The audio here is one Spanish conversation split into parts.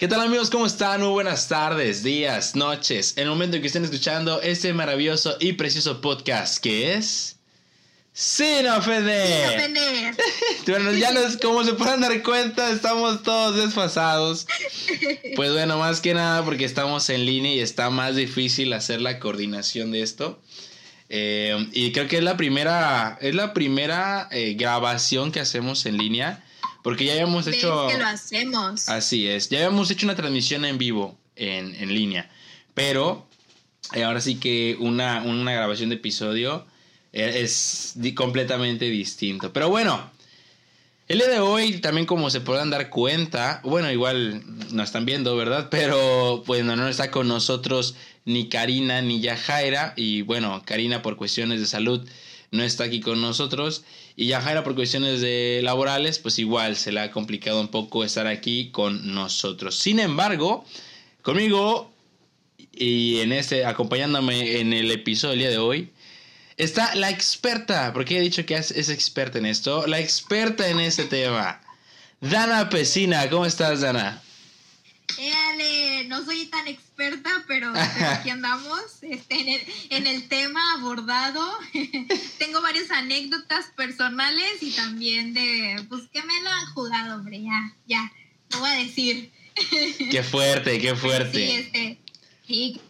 ¿Qué tal amigos? ¿Cómo están? Muy buenas tardes, días, noches. En el momento en que estén escuchando este maravilloso y precioso podcast que es... Sin ofender. Sin ofender. bueno, ya nos, como se pueden dar cuenta, estamos todos desfasados. Pues bueno, más que nada porque estamos en línea y está más difícil hacer la coordinación de esto. Eh, y creo que es la primera, es la primera eh, grabación que hacemos en línea. Porque ya habíamos hecho. que lo hacemos. Así es. Ya habíamos hecho una transmisión en vivo, en, en línea. Pero eh, ahora sí que una, una grabación de episodio eh, es completamente distinto. Pero bueno. El día de hoy, también como se podrán dar cuenta, bueno, igual no están viendo, ¿verdad? Pero bueno, no está con nosotros ni Karina ni Yajaira. Y bueno, Karina por cuestiones de salud no está aquí con nosotros. Y Yajaira por cuestiones de laborales, pues igual se le ha complicado un poco estar aquí con nosotros. Sin embargo, conmigo y en este, acompañándome en el episodio del día de hoy, está la experta, porque he dicho que es experta en esto, la experta en este tema. Dana Pesina, ¿cómo estás, Dana? Éale, no soy tan experta, pero, aquí andamos este, en, el, en el tema abordado. Tengo varias anécdotas personales y también de, pues que me lo han jugado, hombre, ya, ya, lo voy a decir. Qué fuerte, qué fuerte. Sí, este, sí,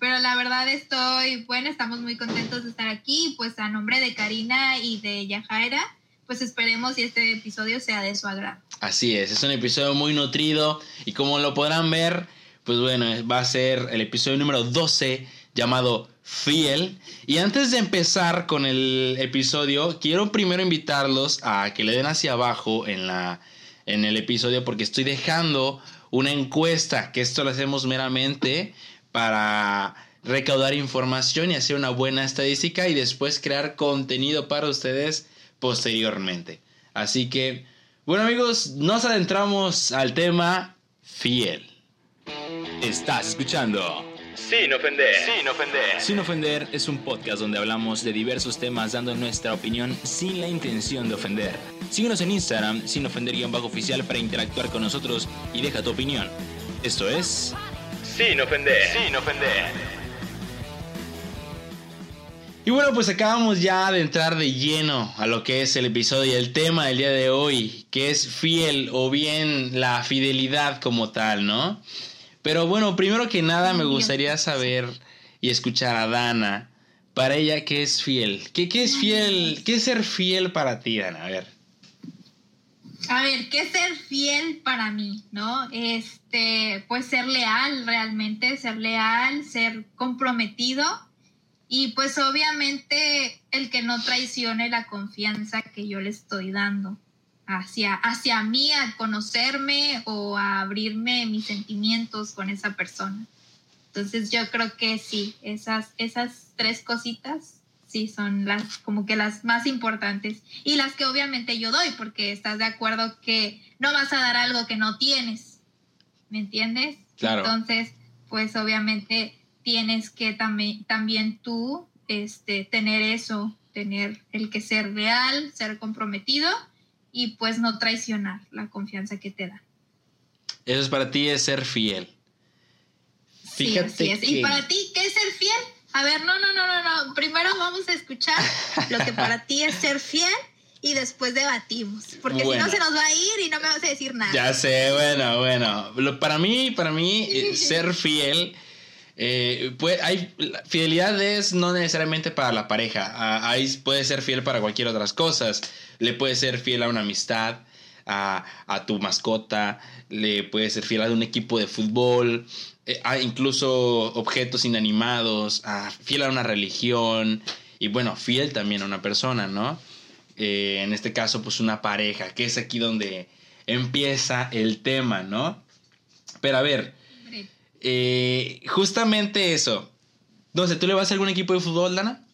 pero la verdad estoy, bueno, estamos muy contentos de estar aquí, pues a nombre de Karina y de Yajaira pues esperemos y este episodio sea de su agrado. Así es, es un episodio muy nutrido y como lo podrán ver, pues bueno, va a ser el episodio número 12 llamado Fiel. Y antes de empezar con el episodio, quiero primero invitarlos a que le den hacia abajo en, la, en el episodio porque estoy dejando una encuesta, que esto lo hacemos meramente para recaudar información y hacer una buena estadística y después crear contenido para ustedes posteriormente. Así que, bueno amigos, nos adentramos al tema fiel. Estás escuchando. Sin ofender. Sin ofender. Sin ofender es un podcast donde hablamos de diversos temas dando nuestra opinión sin la intención de ofender. Síguenos en Instagram, sin ofender-oficial para interactuar con nosotros y deja tu opinión. Esto es... Sin ofender. Sin ofender. Y bueno, pues acabamos ya de entrar de lleno a lo que es el episodio y el tema del día de hoy, que es fiel o bien la fidelidad como tal, ¿no? Pero bueno, primero que nada me gustaría saber y escuchar a Dana, para ella, ¿qué es fiel? ¿Qué, qué es fiel? ¿Qué es ser fiel para ti, Dana? A ver. A ver, ¿qué es ser fiel para mí? ¿No? Este, pues ser leal realmente, ser leal, ser comprometido y pues obviamente el que no traicione la confianza que yo le estoy dando hacia, hacia mí, a conocerme o a abrirme mis sentimientos con esa persona. Entonces yo creo que sí, esas, esas tres cositas sí son las como que las más importantes y las que obviamente yo doy porque estás de acuerdo que no vas a dar algo que no tienes, ¿me entiendes? Claro. Entonces, pues obviamente tienes que también, también tú este, tener eso, tener el que ser real, ser comprometido y pues no traicionar la confianza que te da. Eso es para ti es ser fiel. Fíjate sí, así es. ¿Y para ti qué es ser fiel? A ver, no, no, no, no, no. Primero vamos a escuchar lo que para ti es ser fiel y después debatimos. Porque si no se nos va a ir y no me vas a decir nada. Ya sé, bueno, bueno. Para mí, para mí, eh, ser fiel eh, hay fidelidad es no necesariamente para la pareja. ahí puede ser fiel para cualquier otras cosas. Le puede ser fiel a una amistad, a, tu mascota, le puede ser fiel a un equipo de fútbol, eh, a incluso objetos inanimados, a, fiel a una religión y bueno, fiel también a una persona, ¿no? Eh, en este caso, pues una pareja, que es aquí donde empieza el tema, ¿no? Pero a ver, eh, justamente eso. No sé, ¿tú le vas a algún equipo de fútbol, Dana?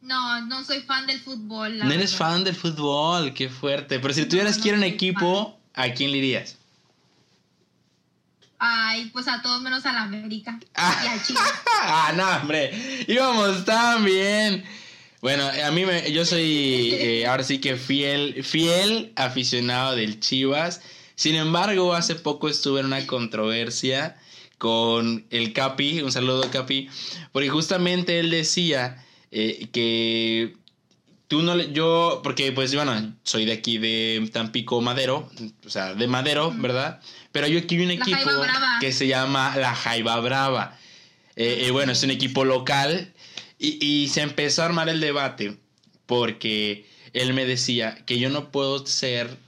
No, no soy fan del fútbol. No eres fan del fútbol, qué fuerte. Pero si tuvieras que ir a un equipo, ¿a quién le irías? Ay, pues a todos menos a la América. Ah, y a Chivas. ah, no, hombre. Íbamos tan bien. Bueno, a mí me, yo soy eh, ahora sí que fiel, fiel aficionado del Chivas Sin embargo, hace poco estuve en una controversia con el Capi, un saludo Capi, porque justamente él decía eh, que tú no le, yo, porque pues bueno, soy de aquí de Tampico Madero, o sea, de Madero, ¿verdad? Pero yo aquí vi un equipo que se llama La Jaiba Brava. Eh, eh, bueno, es un equipo local y, y se empezó a armar el debate porque él me decía que yo no puedo ser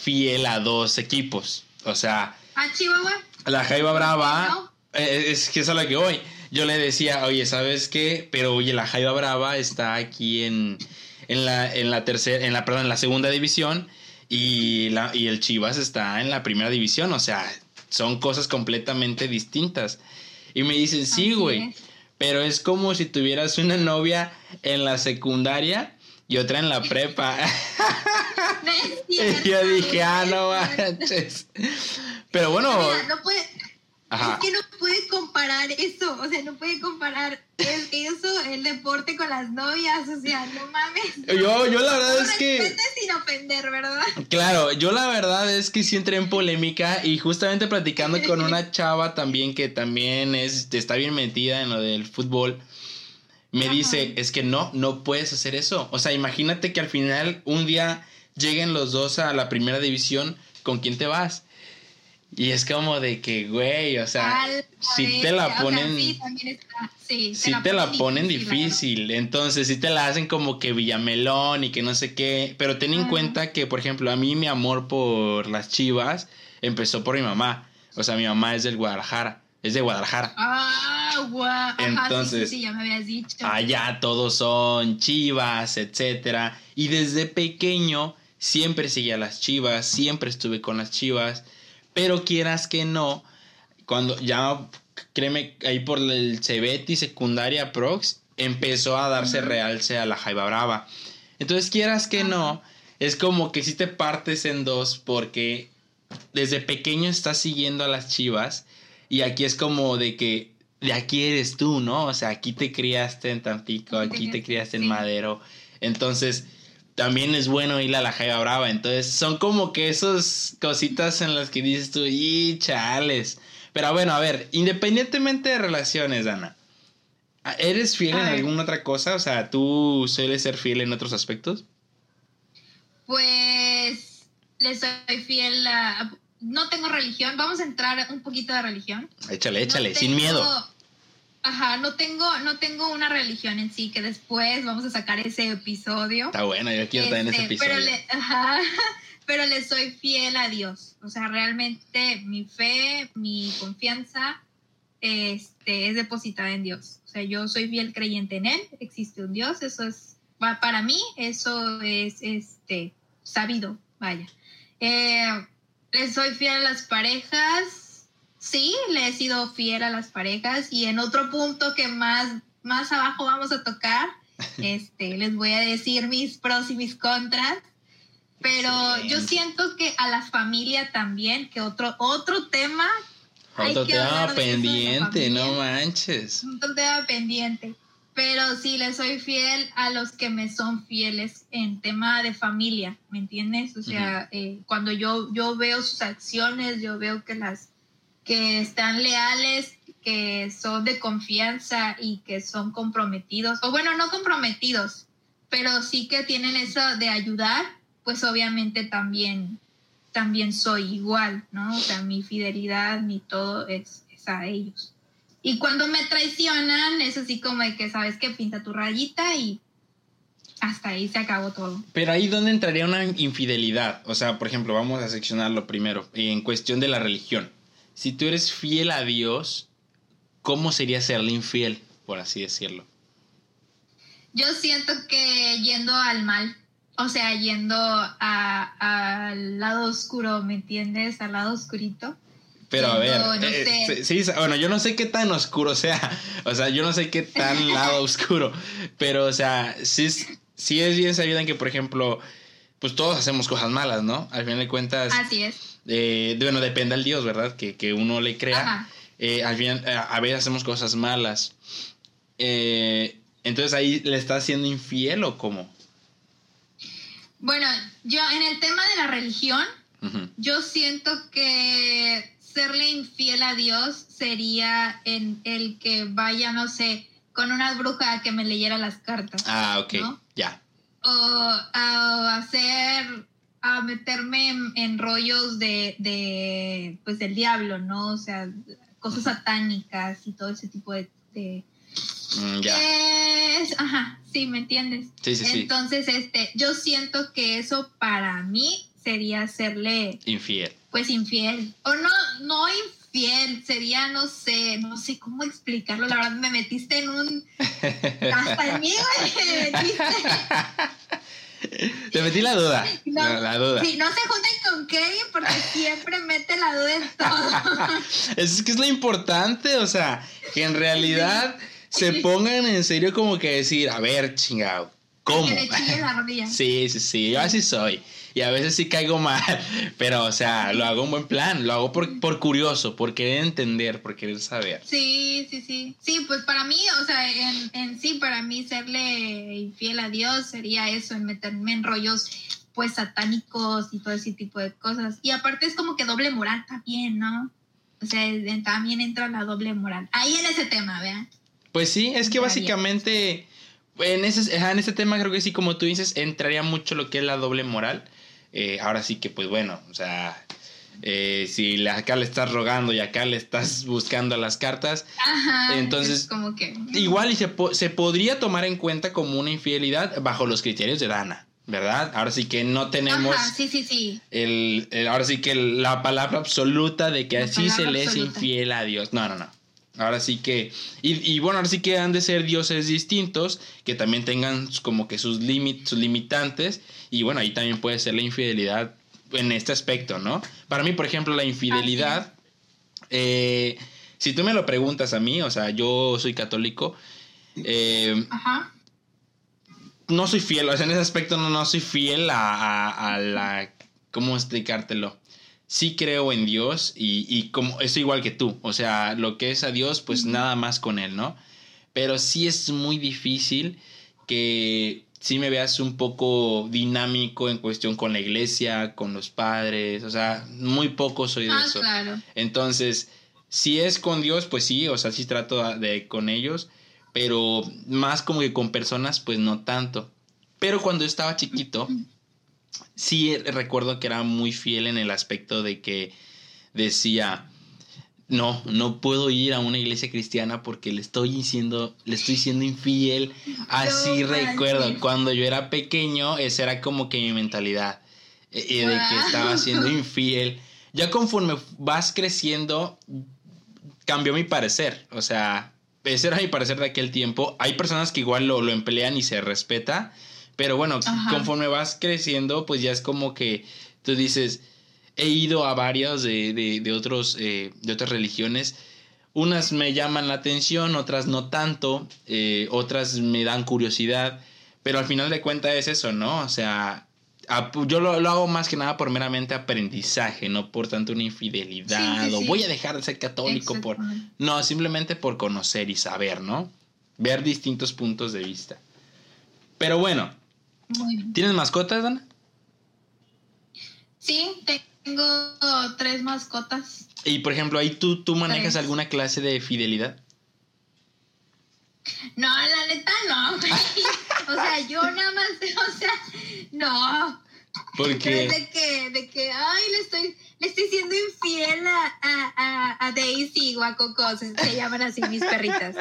fiel a dos equipos. O sea... ¿A Chihuahua? La Jaiba Brava... Eh, es que es a la que voy. Yo le decía, oye, ¿sabes qué? Pero oye, la Jaiba Brava está aquí en, en la, en la tercera, en la, perdón, en la segunda división y, la, y el Chivas está en la primera división. O sea, son cosas completamente distintas. Y me dicen, sí, güey. Pero es como si tuvieras una novia en la secundaria y otra en la prepa. y yo dije, ah, no manches. Pero bueno. no puede, es que no puede comparar eso, o sea, no puede comparar eso, el deporte con las novias, o sea, no mames. Yo, yo la verdad es que... sin ofender, ¿verdad? Claro, yo la verdad es que sí entré en polémica y justamente platicando con una chava también que también es, está bien metida en lo del fútbol, me dice, es que no, no puedes hacer eso. O sea, imagínate que al final un día lleguen los dos a la primera división, ¿con quién te vas? Y es como de que, güey, o sea, si te la ponen... si te, la, ponen difícil, entonces si te la hacen como que Villamelón y que no sé qué, pero ten en cuenta que, por ejemplo, a mí mi amor por las chivas empezó por mi mamá, o sea, mi mamá es del Guadalajara, es de Guadalajara. Ah, guau. Entonces, sí, ya me habías dicho. Allá todos son chivas, etcétera, y desde pequeño siempre seguía a las chivas, siempre estuve con las chivas. Pero quieras que no, cuando ya, créeme, ahí por el Cebeti secundaria Prox, empezó a darse realce a la Jaiba Brava. Entonces, quieras que no, es como que si te partes en dos porque desde pequeño estás siguiendo a las chivas y aquí es como de que de aquí eres tú, ¿no? O sea, aquí te criaste en Tampico, aquí te criaste en Madero. Entonces, también es bueno ir a la Jaiba Brava. Entonces, son como que esas cositas en las que dices tú, y chales. Pero bueno, a ver, independientemente de relaciones, Ana, ¿eres fiel en alguna otra cosa? O sea, ¿tú sueles ser fiel en otros aspectos? Pues le soy fiel a... No tengo religión. Vamos a entrar un poquito de religión. Échale, échale, sin miedo Ajá, no tengo, no tengo una religión en sí, que después vamos a sacar ese episodio. Está bueno, yo quiero estar en ese este, episodio. Pero le, ajá, pero le soy fiel a Dios. O sea, realmente mi fe, mi confianza este, es depositada en Dios. O sea, yo soy fiel creyente en Él, existe un Dios, eso es, para mí, eso es este, sabido, vaya. Eh, le soy fiel a las parejas, sí, le he sido fiel a las parejas y en otro punto que más, más abajo vamos a tocar, este, les voy a decir mis pros y mis contras. Pero yo siento que a la familia también, que otro, otro tema. Otro tema pendiente, no manches. Otro tema pendiente. Pero sí, le soy fiel a los que me son fieles en tema de familia, ¿me entiendes? O sea, eh, cuando yo, yo veo sus acciones, yo veo que las, que están leales, que son de confianza y que son comprometidos, o bueno, no comprometidos, pero sí que tienen eso de ayudar, pues obviamente también, también soy igual, ¿no? O sea, mi fidelidad, mi todo es, a ellos. Y cuando me traicionan, es así como de que sabes que pinta tu rayita y hasta ahí se acabó todo. Pero ahí donde entraría una infidelidad, o sea, por ejemplo, vamos a seccionarlo primero, en cuestión de la religión si tú eres fiel a Dios, ¿cómo sería serle infiel, por así decirlo? Yo siento que yendo al mal, o sea, yendo al lado oscuro, ¿me entiendes? Al lado oscurito. Pero a ver, eh, sí, bueno, yo no sé qué tan oscuro sea, o sea, yo no sé qué tan lado oscuro, pero, o sea, sí, sí es bien sabido que, por ejemplo, pues todos hacemos cosas malas, ¿no? Al final de cuentas. Así es eh, bueno, depende del Dios, ¿verdad? Que, que uno le crea. Eh, al final, eh, a veces hacemos cosas malas. Entonces ahí le está haciendo infiel o cómo? Bueno, yo en el tema de la religión. Yo siento que serle infiel a Dios sería en el que vaya, no sé, con una bruja a que me leyera las cartas. Ah, ok, ¿No? ya. O a hacer, a meterme en, en rollos de, de, pues del diablo, ¿no? O sea, cosas satánicas y todo ese tipo de... de Mm. Es- ajá, sí, ¿me entiendes? Sí, sí, sí. Entonces, este, yo siento que eso para mí sería serle Infiel. Pues infiel. O no, no infiel, sería, no sé, no sé cómo explicarlo. La verdad me metiste en un. Hasta en mí, güey, me metiste. Te metí la duda. No, la, la duda. Sí, no se junten con Kevin porque siempre mete la duda en todo. Es que es lo importante, o sea, que en realidad se pongan en serio como que decir, a ver, chingado, ¿cómo? Que le chille la rodilla. Sí, sí, sí, yo así soy. Y a veces sí caigo mal, pero o sea, lo hago en buen plan, lo hago por, por curioso, por querer entender, por querer saber. Sí, sí, sí. Sí, pues para mí, o sea, en, en sí, para mí serle infiel a Dios sería eso, en meterme en rollos pues satánicos y todo ese tipo de cosas. Y aparte es como que doble moral también, ¿no? O sea, también entra la doble moral. Ahí en ese tema, vean. Pues sí, es que básicamente en ese, en ese tema creo que sí, como tú dices, entraría mucho lo que es la doble moral. Eh, ahora sí que, pues bueno, o sea, eh, si acá le estás rogando y acá le estás buscando las cartas, Ajá. Entonces, como que. igual y se, po- se podría tomar en cuenta como una infidelidad bajo los criterios de Dana, ¿verdad? Ahora sí que no tenemos Ajá, sí, sí, sí. el, el- ahora sí que la palabra absoluta de que La así se le es infiel a Dios. No, no, no. Ahora sí que, y, y bueno, ahora sí que han de ser dioses distintos, que también tengan como que sus, límites sus limitantes, y bueno, ahí también puede ser la infidelidad en este aspecto, ¿no? Para mí, por ejemplo, la infidelidad, eh, si tú me lo preguntas a mí, o sea, yo soy católico, eh, Ajá. no soy fiel, o sea, en ese aspecto no, no soy fiel a, a- a la... ¿Cómo explicártelo? Sí creo en Dios y, y como estoy igual que tú, o sea, lo que es a Dios, pues nada más con Él, ¿no? Pero sí es muy difícil que sí me veas un poco dinámico en cuestión con la iglesia, con los padres, o sea, muy poco soy de Ah, eso. claro. Entonces, si es con Dios, pues sí, o sea, sí trato de con ellos, pero más como que con personas, pues no tanto. Pero cuando estaba chiquito, sí recuerdo que era muy fiel en el aspecto de que decía, no, no puedo ir a una iglesia cristiana porque le estoy siendo, le estoy siendo infiel. Así No recuerdo, cuando yo era pequeño, esa era como que mi mentalidad, eh, eh, de que Wow. estaba siendo infiel. Ya conforme vas creciendo, cambió mi parecer. O sea, ese era mi parecer de aquel tiempo. Hay personas que igual lo, lo emplean y se respeta. Pero bueno, Ajá. conforme vas creciendo, pues ya es como que tú dices, he ido a varios de, de, de otros, eh, de otras religiones. Unas me llaman la atención, otras no tanto, eh, otras me dan curiosidad. Pero al final de cuentas es eso, ¿no? O sea, yo lo, lo hago más que nada por meramente aprendizaje, no por tanto una infidelidad Sí, sí, o voy a dejar de ser católico por... No, simplemente por conocer y saber, ¿no? Ver distintos puntos de vista. Pero bueno. ¿tienes mascotas, Dana? Sí, tengo tres mascotas. Y por ejemplo, ahí tú, tú manejas Tres. alguna clase de fidelidad. No, la neta no. O sea, yo nada más, o sea, no. Porque... es de que, de que, ay, le estoy, le estoy siendo infiel a, a, a, Daisy o a Coco, se, se llaman así mis perritas.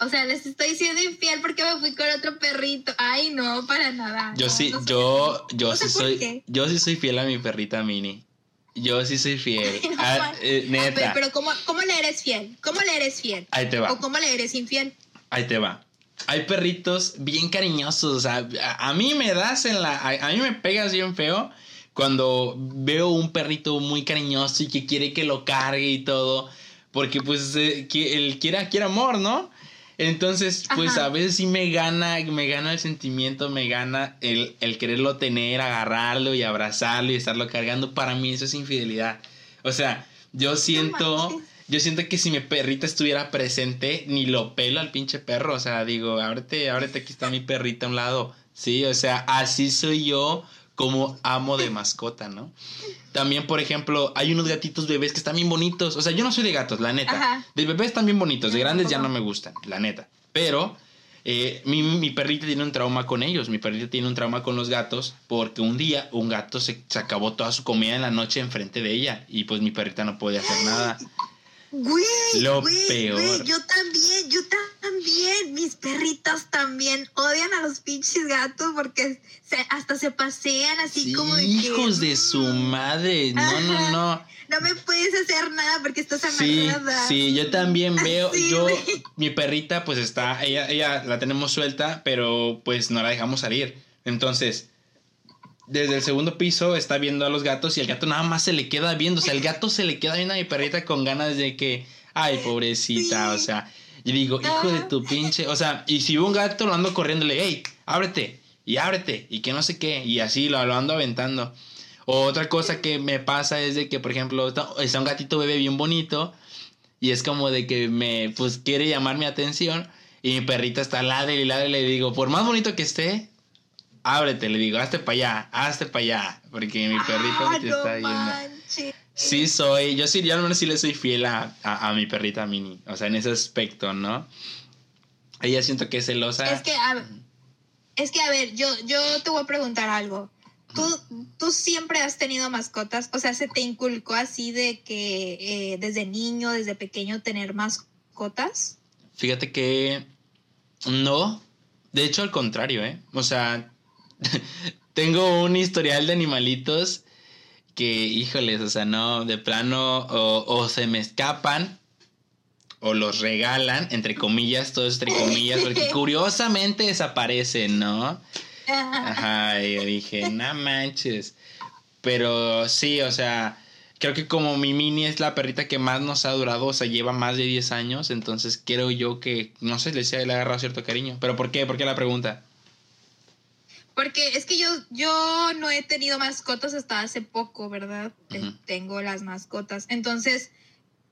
O sea, les estoy siendo infiel porque me fui con otro perrito. Ay, no, para nada. Yo no, sí, no yo, yo No sí por soy, qué. yo sí soy fiel a mi perrita Mini. Yo sí soy fiel. No, Ah, eh, ver, neta, pero ¿cómo, ¿cómo le eres fiel? ¿Cómo le eres fiel? ahí te va. ¿O cómo le eres infiel? Ahí te va. Hay perritos bien cariñosos. O sea, a, a mí me das en la. A, a mí me pegas bien feo cuando veo un perrito muy cariñoso y que quiere que lo cargue y todo. Porque, pues, eh, que él quiere, quiere amor, ¿no? Entonces, pues Ajá. a veces sí me gana, me gana el sentimiento, me gana el, el quererlo tener, agarrarlo y abrazarlo y estarlo cargando. Para mí eso es infidelidad. O sea, yo siento, yo siento que si mi perrita estuviera presente, ni lo pelo al pinche perro. O sea, digo, ábrete, ábrete, aquí está mi perrita a un lado. Sí, o sea, así soy yo como amo de mascota, ¿no? También, por ejemplo, hay unos gatitos bebés que están bien bonitos. O sea, yo no soy de gatos, la neta. Ajá. De bebés están bien bonitos, de grandes ya no me gustan, la neta. Pero eh, mi, mi perrita tiene un trauma con ellos. Mi perrita tiene un trauma con los gatos porque un día un gato se, se acabó toda su comida en la noche enfrente de ella y pues mi perrita no podía hacer nada. Güey, Lo güey, peor. güey, yo también, yo también. Mis perritas también odian a los pinches gatos porque se, hasta se pasean así Sí, como de que, hijos de su "Mm, madre. No, no, Ajá. no. No me puedes hacer nada porque estás Sí, amarrada. sí, yo también veo, Sí, yo, güey. mi perrita pues está, ella, ella la tenemos suelta, pero pues no la dejamos salir. Entonces, desde el segundo piso está viendo a los gatos y el gato nada más se le queda viendo, o sea, el gato se le queda viendo a mi perrita con ganas de que, ay, pobrecita, o sea, y digo, hijo de tu pinche, o sea, y si veo un gato lo ando corriéndole, hey, ábrete, y ábrete, y que no sé qué, y así lo, lo ando aventando. O otra cosa que me pasa es de que, por ejemplo, está está un gatito bebé bien bonito y es como de que me, pues, quiere llamar mi atención y mi perrita está ladre y ladre y le digo, por más bonito que esté, ábrete, le digo, hazte para allá, hazte para allá, porque mi perrito Ah, te no está viendo. Sí soy, yo sí, yo al menos sí le soy fiel a, a, a mi perrita Mini, o sea, en ese aspecto, ¿no? Ella siento que es celosa. Es que, a es que, a ver, yo, yo te voy a preguntar algo. ¿Tú, tú siempre has tenido mascotas? O sea, ¿se te inculcó así de que eh, desde niño, desde pequeño, tener mascotas? Fíjate que no, de hecho al contrario, ¿eh? O sea, tengo un historial de animalitos que, híjoles, o sea, no, de plano, o, o se me escapan, o los regalan, entre comillas, todo es entre comillas, porque curiosamente desaparecen, ¿no? Ajá, y yo dije, no manches. Pero sí, o sea, creo que como mi mini es la perrita que más nos ha durado, o sea, lleva más de 10 años, entonces creo yo que, no sé, le, le agarrado cierto cariño. ¿Pero por qué? ¿Por qué la pregunta? Porque es que yo, yo no he tenido mascotas hasta hace poco, ¿verdad? Tengo las mascotas. Entonces,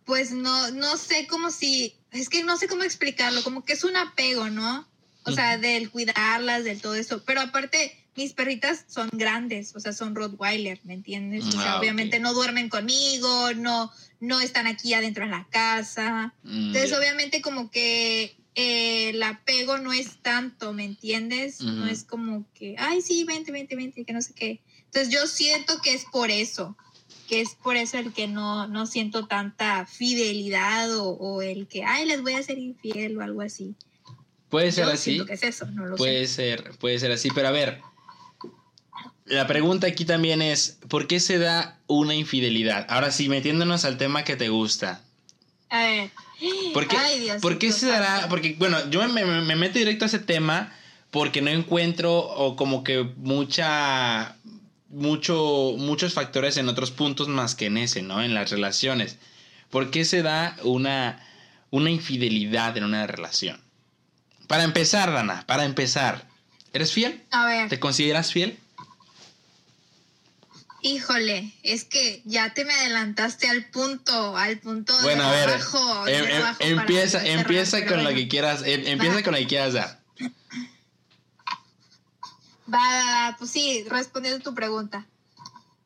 pues no, no sé cómo si, es que no sé cómo explicarlo, como que es un apego, ¿no? O sea, del cuidarlas, del todo eso. Pero aparte, mis perritas son grandes, o sea, son Rottweiler, ¿me entiendes? O sea, Ah, obviamente no duermen conmigo, no, no están aquí adentro en la casa. Mm, Entonces, obviamente, como que el apego no es tanto, ¿me entiendes? No es como que, ay, sí, vente, vente, vente, que no sé qué. Entonces, yo siento que es por eso, que es por eso el que no, no siento tanta fidelidad o, o el que, ay, les voy a ser infiel o algo así. Puede ser Yo así. que es eso, no lo Puede sé. ser, puede ser así, pero a ver. La pregunta aquí también es, ¿por qué se da una infidelidad? Ahora sí, metiéndonos al tema que te gusta. A ver. ¿Por qué, Ay, Diosito ¿por qué se dará? Porque, bueno, yo me, me- me meto directo a ese tema porque no encuentro o como que mucha, mucho, muchos factores en otros puntos más que en ese, ¿no? En las relaciones. ¿Por qué se da una, una infidelidad en una relación? Para empezar, Dana, para empezar, ¿eres fiel? A ver. ¿Te consideras fiel? Híjole, es que ya te me adelantaste al punto, al punto Bueno, de a ver, abajo. em- de em- abajo para empieza, cerrar, empieza con lo que quieras, em- empieza Va. con lo que quieras dar. Va, va, va, pues sí, respondiendo a tu pregunta.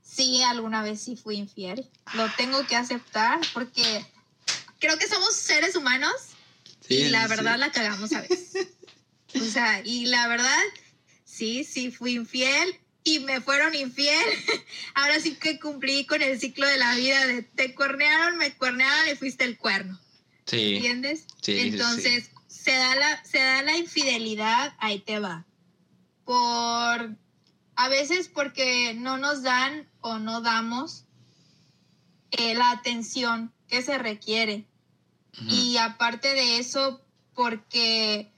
Sí, alguna vez sí fui infiel. Lo tengo que aceptar porque creo que somos seres humanos y la verdad sí. la cagamos a veces. O sea, y la verdad, sí, sí fui infiel y me fueron infiel. Ahora sí que cumplí con el ciclo de la vida de te cuernearon, me cuernearon y fuiste el cuerno. Sí. ¿Entiendes? Sí, sí, sí. Entonces, Se, da la, se da la infidelidad, ahí te va. Por a veces porque no nos dan o no damos eh, la atención que se requiere. Y aparte de eso, porque,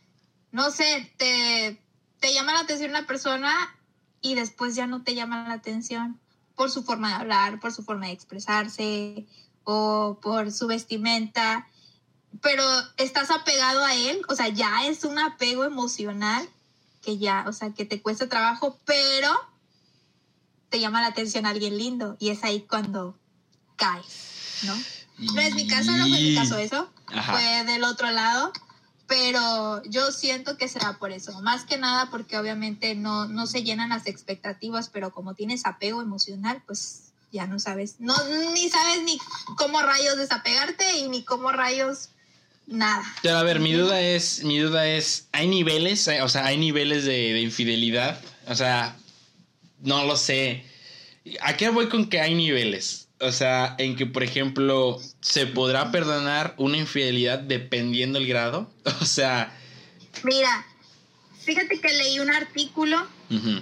no sé, te, te llama la atención una persona y después ya no te llama la atención por su forma de hablar, por su forma de expresarse o por su vestimenta. Pero estás apegado a él, o sea, ya es un apego emocional que ya, o sea, que te cuesta trabajo, pero te llama la atención alguien lindo y es ahí cuando caes, ¿no? No es mi caso, no fue mi caso eso, Ajá. fue del otro lado, pero yo siento que será por eso, más que nada porque obviamente no, no se llenan las expectativas, pero como tienes apego emocional, pues ya no sabes, no, ni sabes ni cómo rayos desapegarte y ni cómo rayos nada. Pero a ver, mi duda es, mi duda es, ¿hay niveles? O sea, ¿hay niveles de, de infidelidad? O sea, no lo sé. ¿A qué voy con que hay niveles? O sea, en que, por ejemplo, se podrá perdonar una infidelidad dependiendo el grado. O sea, Mira, fíjate que leí un artículo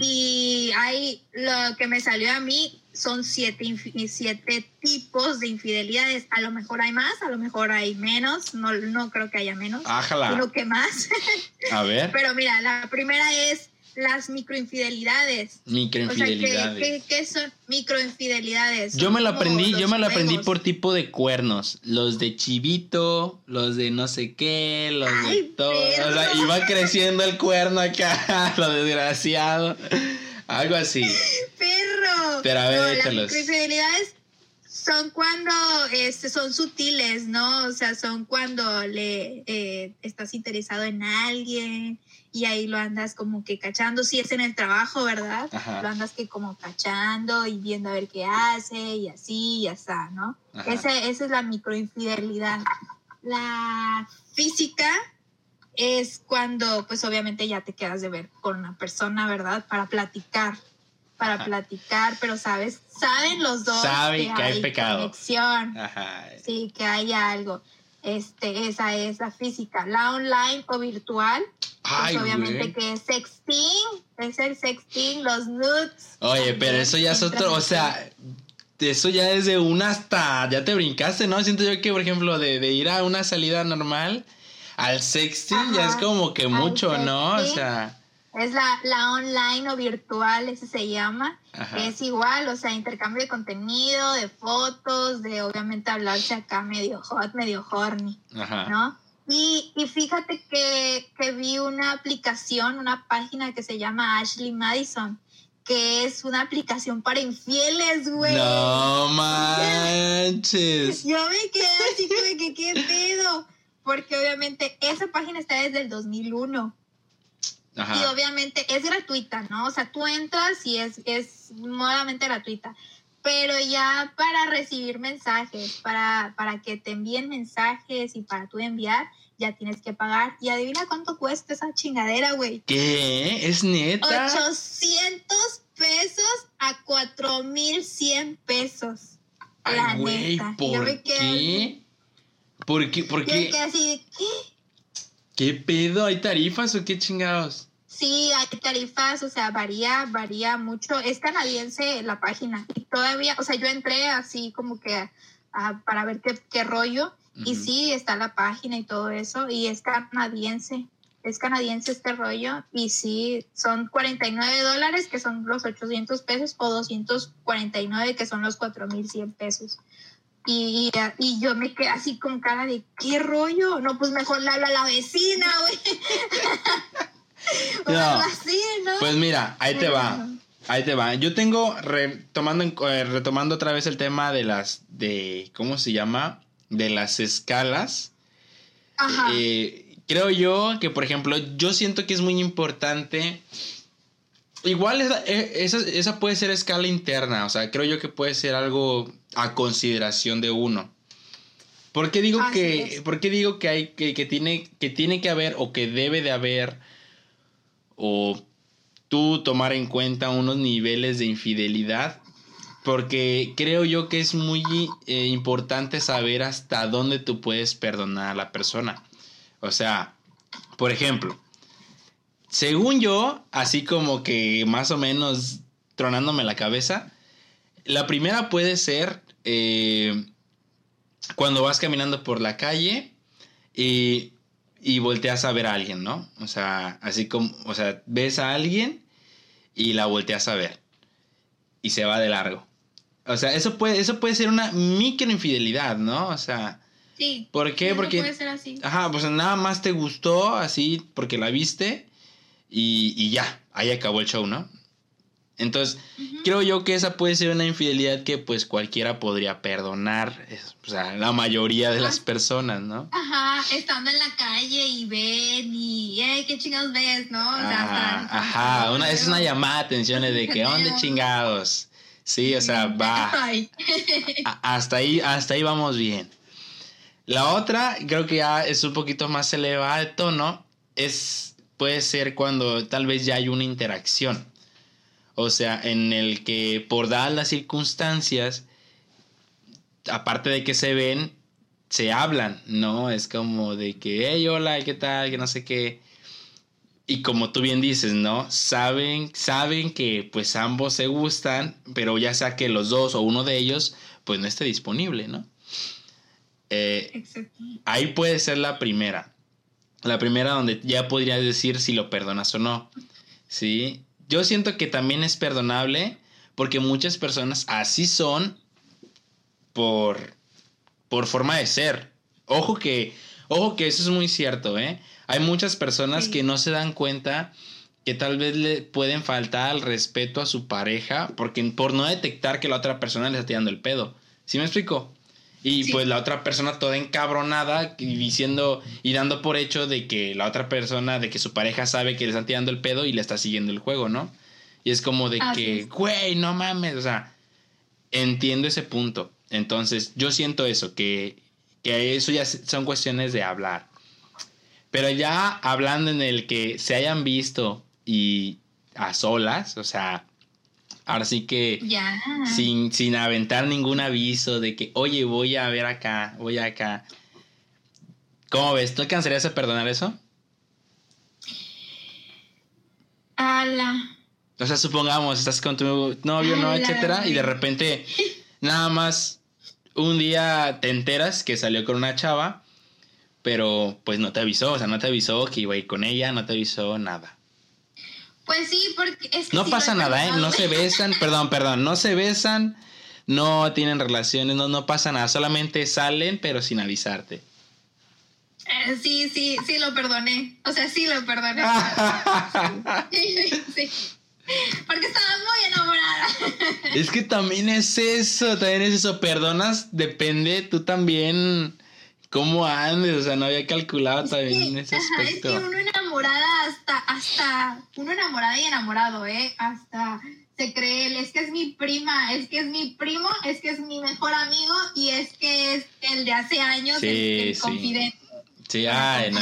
y hay lo que me salió a mí son siete, siete tipos de infidelidades. A lo mejor hay más, a lo mejor hay menos, no, no creo que haya menos, ájala. sino que más. A ver, Pero mira, la primera es las microinfidelidades. O sea, ¿qué, microinfidelidades. qué, son microinfidelidades? Yo me lo como aprendí, yo me lo aprendí por tipo de cuernos. Los de chivito, los de no sé qué, los de Ay, todo. O sea, iba creciendo el cuerno acá, lo desgraciado. Algo así. perro. Pero a ver, no, las échalos. microinfidelidades son cuando este, son sutiles, ¿no? O sea, son cuando le eh, estás interesado en alguien y ahí lo andas como que cachando. Si es en el trabajo, ¿verdad? Ajá. Lo andas que como cachando y viendo a ver qué hace y así y así, ¿no? Ese, esa es la microinfidelidad. La física es cuando, pues obviamente ya te quedas de ver con una persona, ¿verdad? Para platicar, para Ajá. platicar, pero sabes, saben los dos Saben que hay pecado. conexión, Ajá. sí, que hay algo. Este, esa es la física. La online o virtual, pues Ay, obviamente güey. que es sexting, es el sexting, los nudes. Oye, pero eso ya es otro, o sea, eso ya es de una hasta, ya te brincaste, ¿no? Siento yo que, por ejemplo, de, de ir a una salida normal al sexting ya es como que mucho, ¿no? O sea, Es la, la online o virtual, ese se llama. ajá. Es igual, o sea, intercambio de contenido, de fotos, de obviamente hablarse acá medio hot, medio horny, Ajá. ¿no? Y, y fíjate que, que vi una aplicación, una página que se llama Ashley Madison, que es una aplicación para infieles, güey. No manches. Yo me quedé así como que, ¿qué pedo? Porque obviamente esa página está desde el 2001. Y obviamente es gratuita, ¿no? O sea, tú entras y es, es nuevamente gratuita. Pero ya para recibir mensajes, para, para que te envíen mensajes y para tú enviar, ya tienes que pagar. Y adivina cuánto cuesta esa chingadera, güey. ¿Qué? ¿Es neta? 800 pesos a 4100 pesos. la Ay, güey, neta. Yo ¿por me quedé qué? ¿Por qué? ¿Por Yo me qué? quedé así, de, ¿qué? ¿Qué pedo? ¿Hay tarifas o qué chingados? Sí, hay tarifas, o sea, varía, varía mucho. Es canadiense la página. Y todavía, o sea, yo entré así como que ah, para ver qué, qué rollo. Y sí, está la página y todo eso. Y es canadiense. Es canadiense este rollo. Y sí, son 49 dólares, que son los 800 pesos, o 249, que son los 4100 pesos. Y, y yo me quedé así con cara de, ¿qué rollo? No, pues mejor le hablo a la vecina, güey. o No. algo así, ¿no? Pues mira, ahí te va. Ahí te va. Yo tengo, retomando, eh, retomando otra vez el tema de las, de, ¿cómo se llama? De las escalas. Ajá. Eh, creo yo que, por ejemplo, yo siento que es muy importante. Igual esa, eh, esa, esa puede ser escala interna, o sea, creo yo que puede ser algo a consideración de uno. ¿Por qué digo Así que, por qué digo que hay que, que tiene que tiene que haber o que debe de haber o tú tomar en cuenta unos niveles de infidelidad? Porque creo yo que es muy eh, importante saber hasta dónde tú puedes perdonar a la persona. O sea, por ejemplo, según yo, así como que más o menos tronándome la cabeza, la primera puede ser eh, cuando vas caminando por la calle y, y volteas a ver a alguien, ¿no? O sea, así como, o sea, ves a alguien y la volteas a ver y se va de largo. O sea, eso puede, eso puede ser una micro infidelidad, ¿no? O sea, sí. ¿por qué? Porque puede ser así. Ajá, pues nada más te gustó así porque la viste y, y ya, ahí acabó el show, ¿no? Entonces, creo yo que esa puede ser una infidelidad que pues cualquiera podría perdonar, es- o sea, la mayoría de las personas, ¿no? Ajá, estando en la calle y ven y, eh, ¿qué chingados ves, no? O sea, Ah, hasta- ajá, una, es una llamada de atención de que, ¿dónde chingados? Sí, o sea, va. A- hasta ahí, hasta ahí vamos bien. La otra, creo que ya es un poquito más elevada de tono, es, puede ser cuando tal vez ya hay una interacción. O sea, en el que por dadas las circunstancias, aparte de que se ven, se hablan, ¿no? Es como de que, hey, hola, ¿qué tal? Que no sé qué. Y como tú bien dices, ¿no? Saben, saben que pues ambos se gustan, pero ya sea que los dos o uno de ellos pues no esté disponible, ¿no? Eh, ahí puede ser la primera. La primera donde ya podrías decir si lo perdonas o no. ¿Sí? Yo siento que también es perdonable porque muchas personas así son por, por forma de ser. Ojo que, ojo que eso es muy cierto, ¿eh? Hay muchas personas Sí. que no se dan cuenta que tal vez le pueden faltar al respeto a su pareja porque por no detectar que la otra persona le está tirando el pedo. ¿Sí me explico? Y Sí. pues la otra persona toda encabronada y diciendo y dando por hecho de que la otra persona, de que su pareja sabe que le están tirando el pedo y le está siguiendo el juego, ¿no? Y es como de Así que, es. güey, no mames, o sea, entiendo ese punto. Entonces, yo siento eso, que, que eso ya son cuestiones de hablar. Pero ya hablando en el que se hayan visto y a solas, o sea, ahora sí que sin, sin aventar ningún aviso de que, oye, voy a ver acá, voy acá. ¿Cómo ves? ¿Tú alcanzarías a perdonar eso? Ala. O sea, supongamos, estás con tu novio, ¿no? Etcétera, y de repente, nada más, un día te enteras que salió con una chava, pero pues no te avisó, o sea, no te avisó que iba a ir con ella, no te avisó nada. Pues sí, porque es que No pasa nada, ¿eh? No se besan, perdón, perdón, no se besan, no tienen relaciones, no, no pasa nada, solamente salen, pero sin avisarte. Eh, Sí, sí, sí lo perdoné. O sea, sí lo perdoné. sí. Porque estaba muy enamorada. Es que también es eso, también es eso. Perdonas, depende tú también cómo andes. O sea, no había calculado también Sí, en ese ajá, es que aspecto. uno enamorada hasta, hasta, uno enamorada y enamorado, ¿eh? Hasta se cree, él, es que es mi prima, es que es mi primo, es que es mi mejor amigo y es que es el de hace años, Sí, el, el sí. confidente. Sí, ay, no.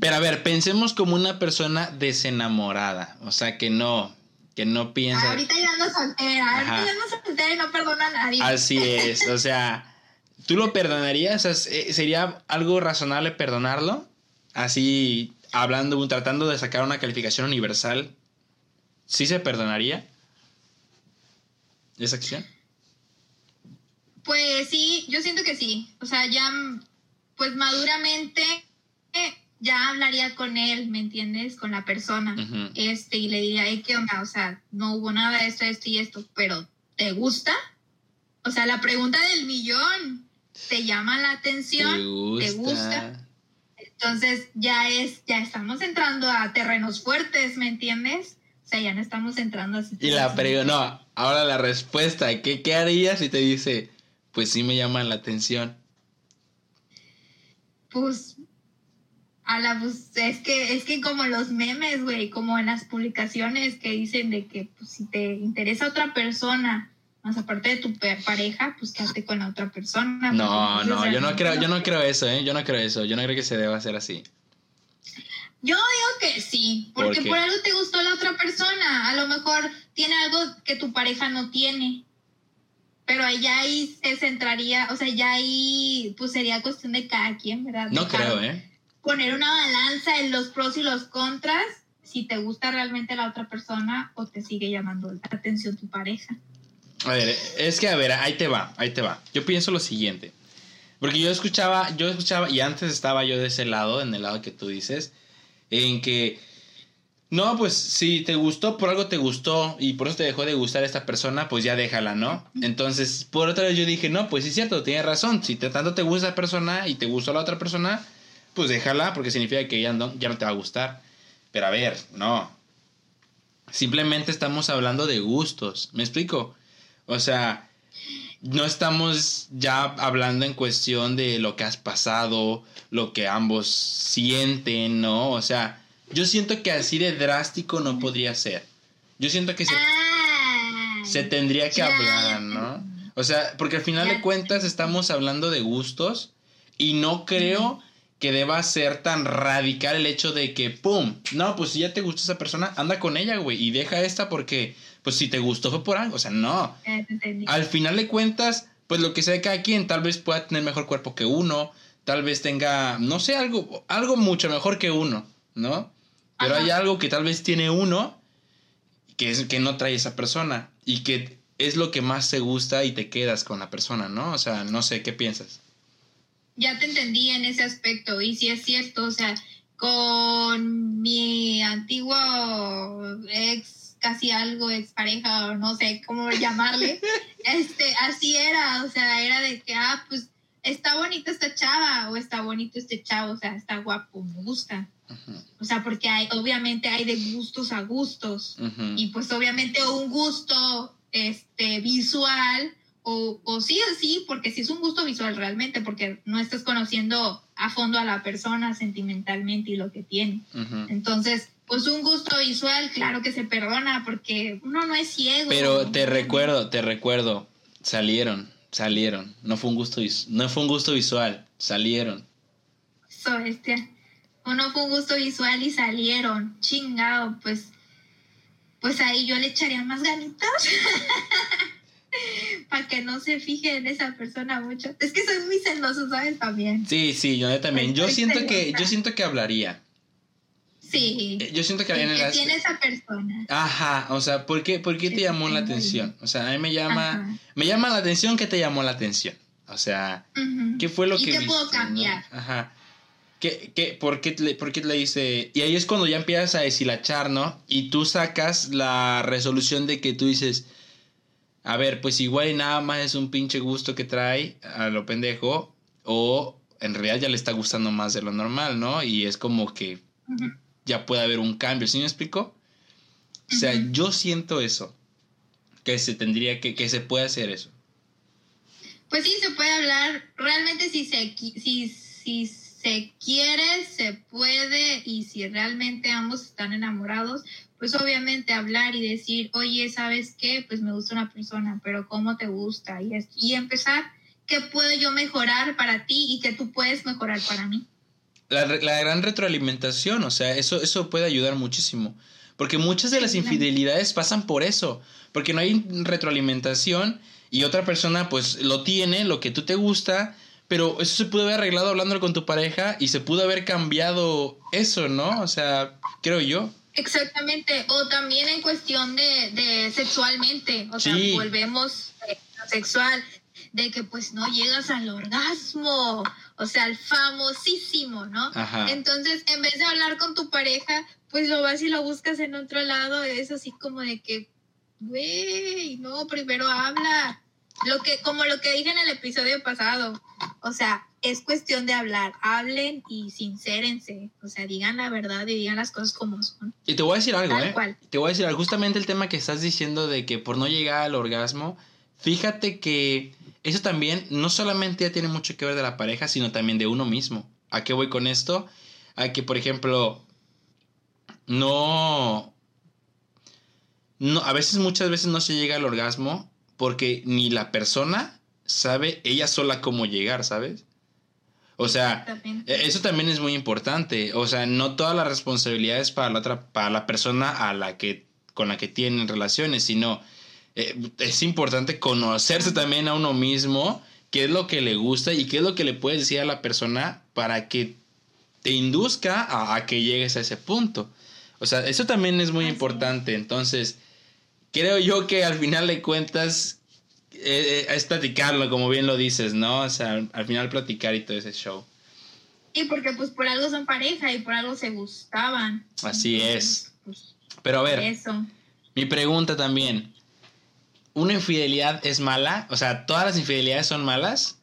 Pero a ver, pensemos como una persona desenamorada. O sea, que no, que no piensa. Ahorita ya ando soltera, ahorita ya ando soltera y no perdono a nadie. Así es, o sea, ¿tú lo perdonarías? O sea, ¿Sería algo razonable perdonarlo? Así, hablando, tratando de sacar una calificación universal, ¿sí se perdonaría esa acción? Pues sí, yo siento que sí. O sea, ya, pues maduramente, eh, ya hablaría con él, ¿me entiendes? Con la persona. Este, y le diría, "Ey, ¿qué onda? O sea, no hubo nada de esto, esto y esto, pero ¿te gusta? O sea, la pregunta del millón, ¿te llama la atención? ¿Te ¿Te gusta? Entonces ya es, ya estamos entrando a terrenos fuertes, ¿me entiendes? O sea, ya no estamos entrando a Y la pregunta, no, ahora la respuesta, ¿qué, ¿qué harías si te dice, pues sí me llama la atención? Pues, a la, pues, es que, es que como los memes, güey, como en las publicaciones que dicen de que, pues, si te interesa otra persona, más aparte de tu pareja, pues quédate con la otra persona. No, porque, no, entonces, yo no creo, yo no creo eso, ¿eh? Yo no creo eso, yo no creo que se deba hacer así. Yo digo que sí, ¿Por porque por, algo te gustó la otra persona. A lo mejor tiene algo que tu pareja no tiene. Pero ya ahí se centraría, o sea, ya ahí pues sería cuestión de cada quien, ¿verdad? No Dejar- creo, ¿eh? Poner una balanza en los pros y los contras, si te gusta realmente la otra persona o te sigue llamando la atención tu pareja. A ver, es que a ver, ahí te va, ahí te va. Yo pienso lo siguiente. Porque yo escuchaba, yo escuchaba, y antes estaba yo de ese lado, en el lado que tú dices, en que, no, pues si te gustó, por algo te gustó, y por eso te dejó de gustar esta persona, pues ya déjala, ¿no? Entonces, por otra vez yo dije, no, pues sí es cierto, tienes razón, si tanto te gusta esa persona y te gustó la otra persona, pues déjala, porque significa que ya no, ya no te va a gustar. Pero a ver, no. Simplemente estamos hablando de gustos. ¿Me explico? O sea, no estamos ya hablando en cuestión de lo que has pasado, lo que ambos sienten, ¿no? O sea, yo siento que así de drástico no podría ser. Yo siento que se, Ah, se tendría que ya, hablar, ¿no? O sea, porque al final Ya de cuentas estamos hablando de gustos y no creo que deba ser tan radical el hecho de que, ¡pum! No, pues si ya te gustó esa persona, anda con ella, güey, y deja esta porque, pues si te gustó fue por algo, o sea, no. entendí. Al final de cuentas, pues lo que sea de cada quien, tal vez pueda tener mejor cuerpo que uno, tal vez tenga, no sé, algo, algo mucho mejor que uno, ¿no? Pero Ajá. hay algo que tal vez tiene uno que es que no trae esa persona y que es lo que más te gusta y te quedas con la persona, ¿no? O sea, no sé, ¿qué piensas? Ya te entendí en ese aspecto y sí es cierto, o sea, con mi antiguo ex, casi algo, ex pareja o no sé cómo llamarle, este, así era, o sea, era de que, ah, pues está bonita esta chava o está bonito este chavo, o sea, está guapo, me gusta. O sea, porque hay, obviamente hay de gustos a gustos. Y pues obviamente un gusto este, visual, o, o sí o sí, porque sí es un gusto visual realmente, porque no estás conociendo a fondo a la persona sentimentalmente y lo que tiene. Entonces, pues un gusto visual, claro que se perdona, porque uno no es ciego. Pero te recuerdo, te recuerdo, salieron, salieron. No fue un gusto, no fue un gusto visual, salieron. Bestia. Uno fue un gusto visual y salieron. Chingado, pues. Pues ahí yo le echaría más ganitas. Para que no se fije en esa persona mucho. Es que soy muy celoso, ¿sabes? También. Sí, sí, yo también. Yo siento que, yo siento que hablaría. Sí. Eh, Yo siento que ¿Y hablaría en ¿Qué las- tiene esa persona? Ajá, o sea, ¿por qué, por qué te llamó la atención? O sea, a mí me llama, Ajá. me llama la atención que te llamó la atención. O sea. ¿qué fue lo ¿Y que qué puedo viste, no? cambiar? Ajá. ¿Qué, qué, por, qué le, por qué le dice? Y ahí es cuando ya empiezas a deshilachar, ¿no? Y tú sacas la resolución de que tú dices, a ver, pues igual y nada más es un pinche gusto que trae a lo pendejo, o en realidad ya le está gustando más de lo normal, ¿no? Y es como que. Ya puede haber un cambio, ¿sí me explico? O sea, Ujú. yo siento eso, que se tendría que, que se puede hacer eso. Pues sí, se puede hablar. Realmente si se, si, si se quiere, se puede. Y si realmente ambos están enamorados, pues obviamente hablar y decir, oye, ¿sabes qué? Pues me gusta una persona, pero ¿cómo te gusta? Y, es- y empezar, ¿qué puedo yo mejorar para ti y qué tú puedes mejorar para mí? La, la gran retroalimentación, o sea, eso, eso puede ayudar muchísimo. Porque muchas de las infidelidades pasan por eso. Porque no hay retroalimentación y otra persona pues lo tiene, lo que tú te gusta, pero eso se pudo haber arreglado hablándolo con tu pareja y se pudo haber cambiado eso, ¿no? O sea, creo yo. Exactamente, o también en cuestión de, de sexualmente, o sea, volvemos a sexual, de que pues no llegas al orgasmo, o sea, al famosísimo, ¿no? Ajá. Entonces, en vez de hablar con tu pareja, pues lo vas y lo buscas en otro lado, es así como de que, güey, no, primero habla. Lo que, como lo que dije en el episodio pasado, o sea, es cuestión de hablar, hablen y sincérense, o sea, digan la verdad y digan las cosas como son. Y te voy a decir algo, Tal ¿eh? cual. Te voy a decir algo. Justamente el tema que estás diciendo de que por no llegar al orgasmo, fíjate que eso también no solamente ya tiene mucho que ver de la pareja, sino también de uno mismo. ¿A qué voy con esto? A que, por ejemplo, no... no a veces, muchas veces no se llega al orgasmo porque ni la persona sabe ella sola cómo llegar, ¿sabes? O sea, eh, Eso también es muy importante. O sea, no todas las responsabilidades para la otra, para la persona a la que, con la que tienen relaciones, sino eh, es importante conocerse también a uno mismo, qué es lo que le gusta y qué es lo que le puedes decir a la persona para que te induzca a, a que llegues a ese punto. O sea, eso también es muy Así importante. Entonces, creo yo que al final de cuentas eh, eh, es platicarlo, como bien lo dices, ¿no? O sea, al, al final platicar y todo ese show. Sí, porque pues por algo son pareja y por algo se gustaban. Así Entonces, es. pues, Pero a ver, eso. mi pregunta también. ¿Una infidelidad es mala? O sea, ¿todas las infidelidades son malas?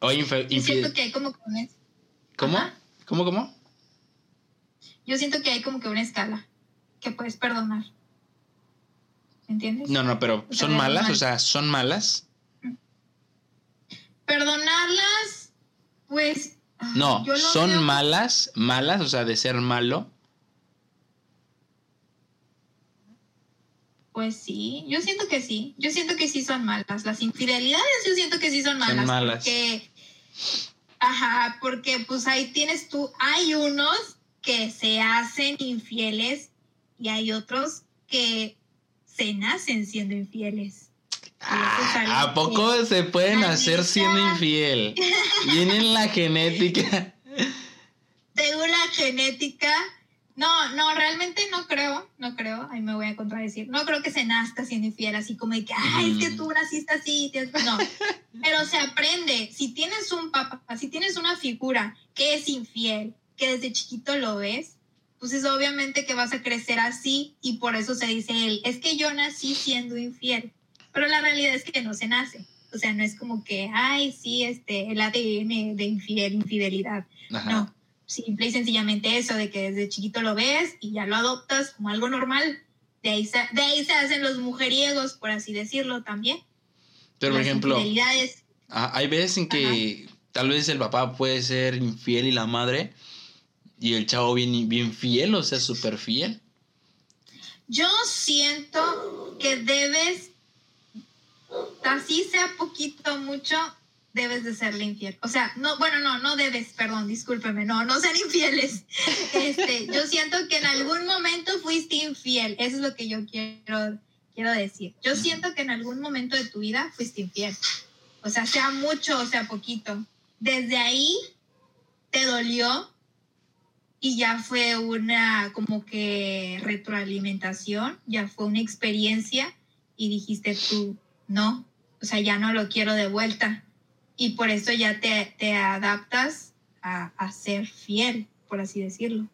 ¿O infe- Yo siento que hay como que una, ¿Cómo? Ajá. ¿Cómo, cómo? yo siento que hay como que una escala. que puedes perdonar. ¿Entiendes? No, no, pero O sea, ¿son malas? O sea, ¿son malas? Perdonarlas, pues. ah, No, yo lo ¿son veo- malas? ¿Malas? O sea, de ser malo. Pues sí, yo siento que sí. Yo siento que sí son malas. Las infidelidades, yo siento que sí son malas. malas. Porque, ajá, porque pues ahí tienes tú. Hay unos que se hacen infieles y hay otros que se nacen siendo infieles. Ah, ¿A poco que- se pueden hacer siendo infiel? Viene en la genética. según la genética. No, no, realmente no creo, no creo, ahí me voy a contradecir. No creo que se nazca siendo infiel, así como de que, ay, es que Mm. tú naciste así. tienes-". No, pero se aprende. Si tienes un papá, si tienes una figura que es infiel, que desde chiquito lo ves, pues es obviamente que vas a crecer así y por eso se dice él, es que yo nací siendo infiel. Pero la realidad es que no se nace. O sea, no es como que, ay, sí, este, el ADN de infiel, infidelidad. Ajá. No, simple y sencillamente eso, de que desde chiquito lo ves y ya lo adoptas como algo normal. De ahí se, de ahí se hacen los mujeriegos, por así decirlo, también. Pero, por ejemplo, ah, hay veces en que tal vez el papá puede ser infiel y la madre, y el chavo bien, bien fiel, o sea, súper fiel. Yo siento que debes, así sea poquito o mucho, debes de serle infiel. O sea, no, bueno, no, no debes, perdón, discúlpeme, no, no sean infieles. Este, yo siento que en algún momento fuiste infiel, eso es lo que yo quiero, quiero decir. Yo siento que en algún momento de tu vida fuiste infiel. O sea, sea mucho o sea poquito. Desde ahí te dolió y ya fue una como que retroalimentación, ya fue una experiencia y dijiste tú, no, o sea, ya no lo quiero de vuelta. Y por eso ya te, te adaptas a, a ser fiel, por así decirlo.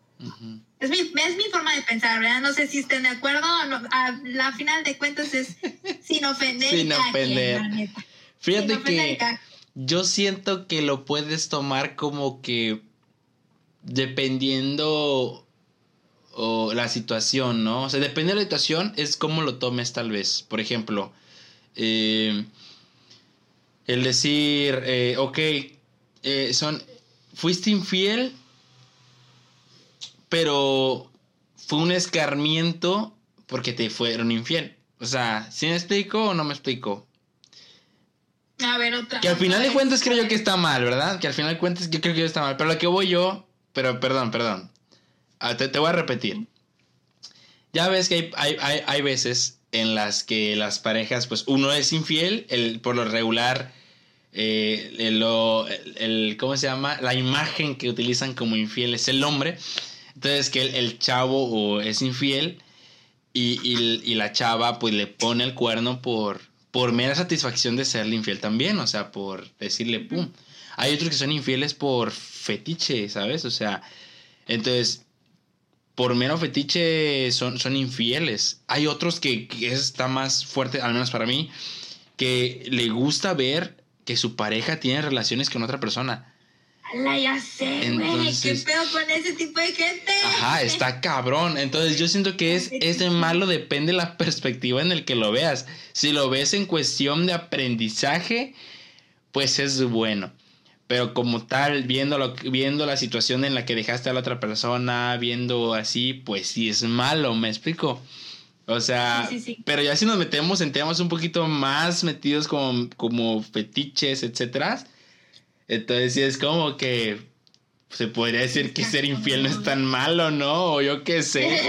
Es mi, es mi forma de pensar, ¿verdad? No sé si estén de acuerdo o no. A la final de cuentas es sin ofender. Sin cada quien, ofender. la neta. Sin Fíjate ofender que yo siento que lo puedes tomar como que dependiendo o la situación, ¿no? O sea, depende de la situación, es como lo tomes tal vez. Por ejemplo, eh, el decir, eh, ok, eh, son, fuiste infiel, pero fue un escarmiento porque te fueron infiel. O sea, ¿sí me explico o no me explico? A ver, otra. Que al final de cuentas creo yo que está mal, ¿verdad? Que al final de cuentas yo creo que está mal. Pero lo que voy yo, pero perdón, perdón. Ah, te, te voy a repetir. Ya ves que hay, hay, hay, hay veces en las que las parejas, pues uno es infiel, el, por lo regular, eh, el, lo- el- el- ¿cómo se llama? La imagen que utilizan como infiel es el hombre. Entonces que el, el chavo o es infiel y, y- y la chava pues le pone el cuerno por, por mera satisfacción de serle infiel también, o sea, por decirle pum. Hay otros que son infieles por fetiche, ¿sabes? O sea, entonces, por mero fetiche son, son infieles. Hay otros que, está más fuerte, al menos para mí, que le gusta ver que su pareja tiene relaciones con otra persona. Ala, ya sé, güey. ¿Qué pedo con ese tipo de gente? Ajá, está cabrón. Entonces yo siento que es, es de malo, depende de la perspectiva en el que lo veas. Si lo ves en cuestión de aprendizaje, pues es bueno. Pero como tal, viendo, lo- viendo la situación en la que dejaste a la otra persona, viendo así, pues sí es malo, ¿me explico? O sea, Sí, sí, sí. pero ya si nos metemos en temas un poquito más metidos como, como fetiches, etcétera, entonces sí es como que se podría decir que ser infiel no es tan malo, ¿no? O yo qué sé.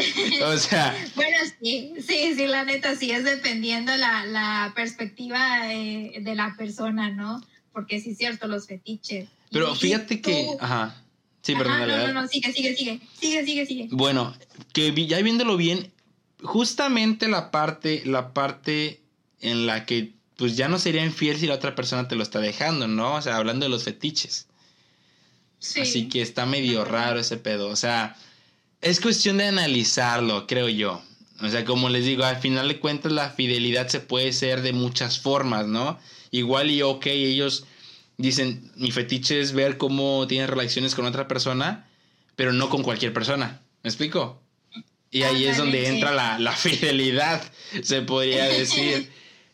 O sea, Bueno, sí, sí, sí, la neta sí, es dependiendo la, la perspectiva de, de la persona, ¿no? Porque sí es cierto, los fetiches. pero Y- fíjate que... Ajá. Sí, perdón, Ajá, dale, no, no, no, sigue, sigue, sigue, sigue, sigue, sigue. Bueno, que ya viéndolo bien, justamente la parte, la parte en la que pues ya no sería infiel si la otra persona te lo está dejando, ¿no? O sea, hablando de los fetiches. Sí. Así que está medio raro ese pedo. O sea, es cuestión de analizarlo, creo yo. O sea, como les digo, al final de cuentas la fidelidad se puede ser de muchas formas, ¿no? Igual y ok, ellos dicen, mi fetiche es ver cómo tienes relaciones con otra persona, pero no con cualquier persona. ¿Me explico? Y ahí es donde entra la, la fidelidad, se podría decir.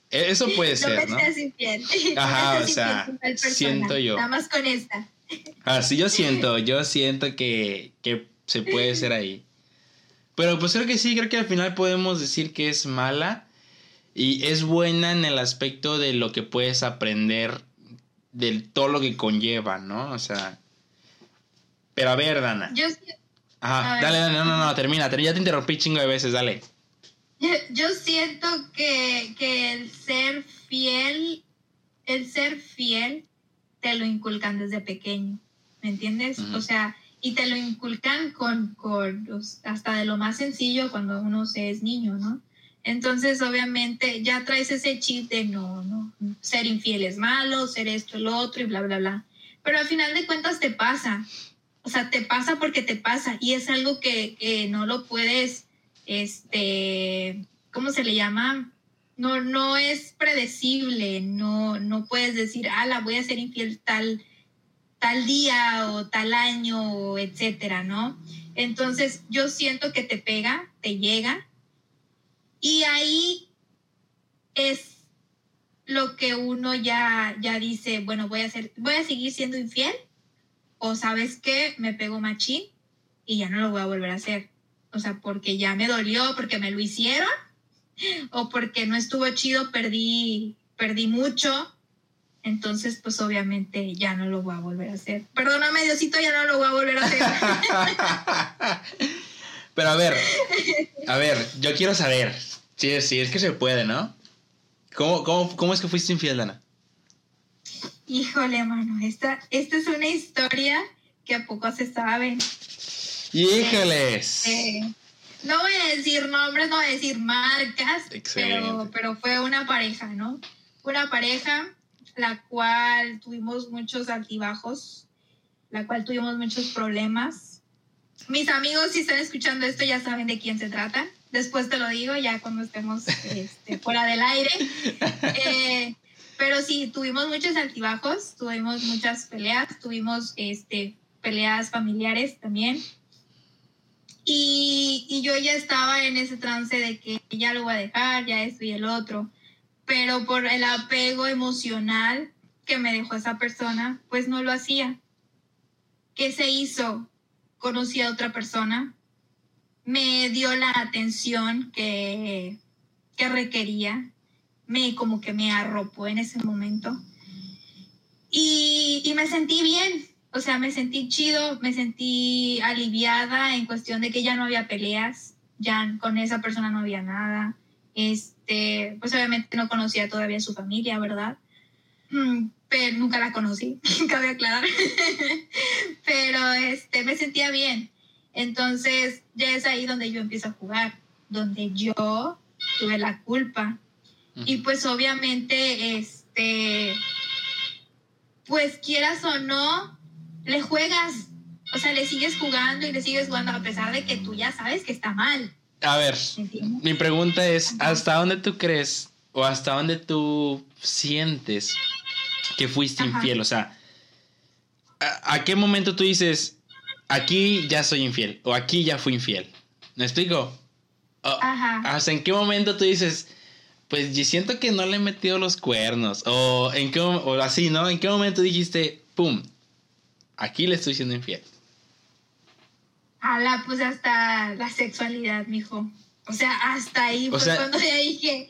Eso puede ser, ¿no? Ajá, o sea, siento yo. Nada más con esta. Así yo siento, yo siento que, que se puede ser ahí. Pero pues creo que sí, creo que al final podemos decir que es mala y es buena en el aspecto de lo que puedes aprender de todo lo que conlleva, ¿no? O sea... Pero a ver, Dana. Yo, Ajá, ver. dale, dale, no, no, no, termina, ya te interrumpí chingo de veces, dale. yo, yo siento que, que el ser fiel, el ser fiel, te lo inculcan desde pequeño, ¿me entiendes? O sea, y te lo inculcan con, con hasta de lo más sencillo cuando uno se es niño, ¿no? Entonces, obviamente, ya traes ese chip de no, no, ser infiel es malo, ser esto, lo otro y bla, bla, bla. Pero al final de cuentas te pasa. O sea, te pasa porque te pasa y es algo que, que no lo puedes, este, ¿cómo se le llama? No, no es predecible, no, no puedes decir, ah, la voy a ser infiel tal, tal día o tal año, etcétera, ¿no? Entonces, yo siento que te pega, te llega, y ahí es lo que uno ya, ya dice, bueno, voy a hacer, voy a seguir siendo infiel, o sabes qué, me pego machín y ya no lo voy a volver a hacer. O sea, porque ya me dolió, porque me lo hicieron, o porque no estuvo chido, perdí, perdí mucho. Entonces, pues obviamente ya no lo voy a volver a hacer. Perdóname, Diosito, ya no lo voy a volver a hacer. Pero a ver, a ver, yo quiero saber, es, si es que se puede, ¿no? ¿Cómo, cómo, cómo es que fuiste infiel, Dana? Híjole, mano, esta, esta es una historia que a poco se sabe. ¡Híjoles! Eh, no voy a decir nombres, no voy a decir marcas, pero, pero fue una pareja, ¿no? Una pareja la cual tuvimos muchos altibajos, la cual tuvimos muchos problemas. Mis amigos, si están escuchando esto, ya saben de quién se trata. Después te lo digo, ya cuando estemos este, fuera del aire. Eh, pero sí, tuvimos muchos altibajos, tuvimos muchas peleas, tuvimos este, peleas familiares también. Y, y yo ya estaba en ese trance de que ya lo voy a dejar, ya esto y el otro. Pero por el apego emocional que me dejó esa persona, pues no lo hacía. ¿Qué se hizo? Conocí a otra persona, me dio la atención que, que requería, me como que me arropó en ese momento. Y, y me sentí bien, o sea, me sentí chido, me sentí aliviada en cuestión de que ya no había peleas, ya con esa persona no había nada. Este, pues obviamente no conocía todavía su familia, ¿verdad? Mm, Pero nunca la conocí, cabe aclarar. Pero este, me sentía bien. Entonces, ya es ahí donde yo empiezo a jugar, donde yo tuve la culpa. Y pues obviamente, este, pues quieras o no, le juegas. O sea, le sigues jugando y le sigues jugando a pesar de que tú ya sabes que está mal. A ver, ¿entiendes? mi pregunta es, ¿hasta dónde tú crees o hasta dónde tú sientes que fuiste Ajá. infiel? O sea, ¿a, a qué momento tú dices, aquí ya soy infiel o aquí ya fui infiel? ¿Me explico? O- Ajá. ¿Hasta en qué momento tú dices, pues yo siento que no le he metido los cuernos? O, en qué, o así, ¿no? ¿En qué momento dijiste, pum, aquí le estoy siendo infiel? Ala, pues hasta la sexualidad, mijo. O sea, hasta ahí O fue sea- cuando ya dije,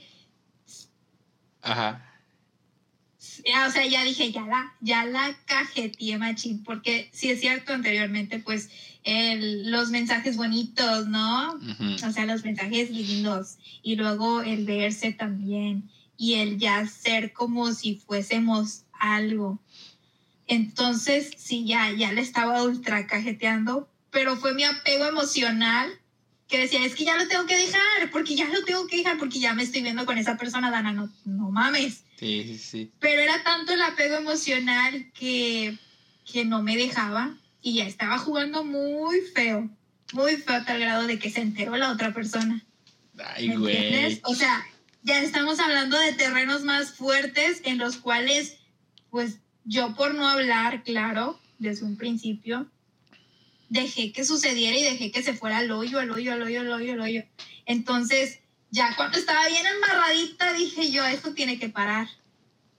Ajá. Ya, o sea, ya dije, ya la, ya la cajeteé, machín, porque sí es cierto, anteriormente, pues, el- los mensajes bonitos, ¿no? O sea, los mensajes lindos. Y luego el verse también. Y el ya ser como si fuésemos algo. Entonces, sí, ya, ya le estaba ultra cajeteando, pero fue mi apego emocional que decía, es que ya lo tengo que dejar, porque ya lo tengo que dejar, porque ya me estoy viendo con esa persona, Dana, no, no mames. Sí, sí, sí. Pero era tanto el apego emocional que, que no me dejaba y ya estaba jugando muy feo, muy feo a tal grado de que se enteró la otra persona. Ay, ¿Me güey. O sea, ya estamos hablando de terrenos más fuertes en los cuales, pues yo por no hablar, claro, desde un principio, dejé que sucediera y dejé que se fuera al hoyo, al hoyo, al hoyo, al hoyo, al hoyo. Entonces, ya cuando estaba bien embarradita, dije yo, esto tiene que parar.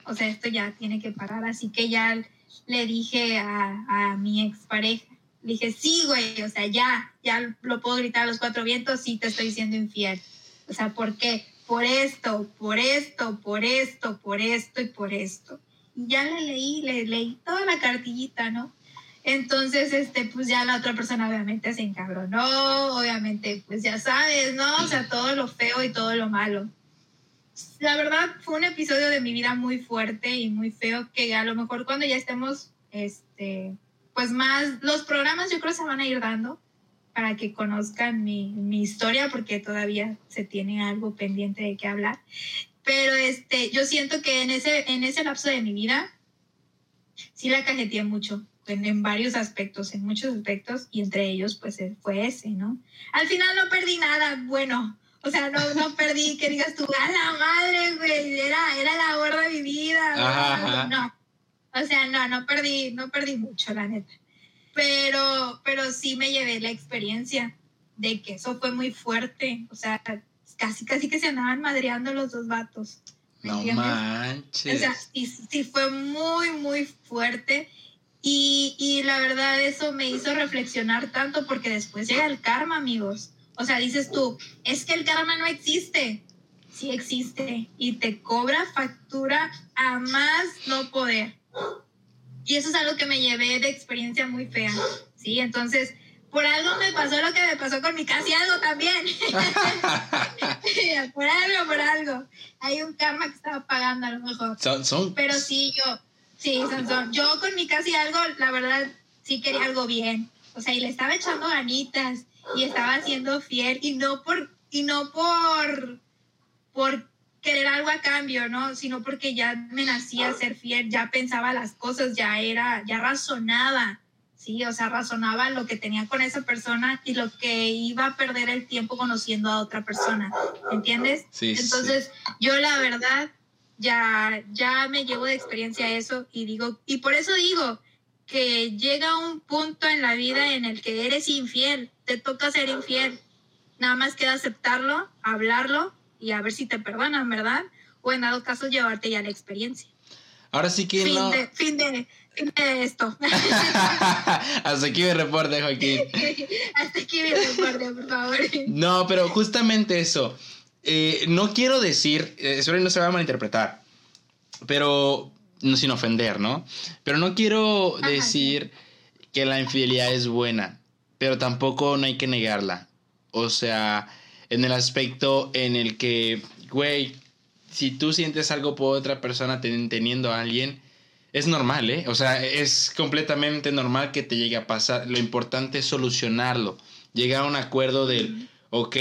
O sea, esto ya tiene que parar. Así que ya le dije a, a mi expareja, le dije, sí, güey, o sea, ya, ya lo puedo gritar a los cuatro vientos, sí te estoy diciendo infiel. O sea, ¿por qué? Por esto, por esto, por esto, por esto y por esto. Y ya le leí, le leí toda la cartillita, ¿no? Entonces, este, pues ya la otra persona obviamente se encabronó, obviamente, pues ya sabes, ¿no? O sea, todo lo feo y todo lo malo. La verdad fue un episodio de mi vida muy fuerte y muy feo que a lo mejor cuando ya estemos, este, pues más, los programas yo creo se van a ir dando para que conozcan mi, mi historia porque todavía se tiene algo pendiente de qué hablar. Pero este, yo siento que en ese, en ese lapso de mi vida sí la cajeteé mucho en, en, varios aspectos, en muchos aspectos, y entre ellos, pues fue ese, ¿no? Al final no perdí nada, bueno, o sea, no, no perdí que digas tú, a la madre, güey, era, era la gorda de mi vida, ajá, ajá. no, o sea, no, no perdí, no perdí mucho, la neta, pero, pero sí me llevé la experiencia de que eso fue muy fuerte, o sea, casi, casi que se andaban madreando los dos vatos. No entiendes? manches. O sea, sí, sí fue muy, muy fuerte. Y, y, la verdad eso me hizo reflexionar tanto porque después llega el karma, amigos. O sea, dices tú, es que el karma no existe. Sí existe y te cobra factura a más no poder. Y eso es algo que me llevé de experiencia muy fea. Sí, entonces, por algo me pasó lo que me pasó con mi casi algo también. por algo, por algo. Hay un karma que estaba pagando a lo mejor. Son, son... Pero sí, yo, Sí, Sansón. Yo con mi casi algo, la verdad, sí quería algo bien. O sea, y le estaba echando ganitas y estaba siendo fiel y no por y no por por querer algo a cambio, ¿no? Sino porque ya me nacía ser fiel, ya pensaba las cosas, ya era, ya razonaba, sí, o sea, razonaba lo que tenía con esa persona y lo que iba a perder el tiempo conociendo a otra persona, ¿entiendes? Sí, Entonces, sí. yo la verdad ya, ya me llevo de experiencia eso y digo, y por eso digo que llega un punto en la vida en el que eres infiel, te toca ser infiel, nada más queda aceptarlo, hablarlo y a ver si te perdonan, ¿verdad? O en dado caso llevarte ya la experiencia. Ahora sí que fin no. De, fin, de, fin de esto. Hasta aquí mi reporte, Joaquín. Hasta aquí mi reporte, por favor. No, pero justamente eso. Eh, no quiero decir, eh, espero no se va a malinterpretar, pero no sin ofender, ¿no? Pero no quiero Ajá, decir que la infidelidad es buena, pero tampoco no hay que negarla. O sea, en el aspecto en el que, güey, si tú sientes algo por otra persona ten, teniendo a alguien, es normal, ¿eh? O sea, es completamente normal que te llegue a pasar. Lo importante es solucionarlo, llegar a un acuerdo del, ok,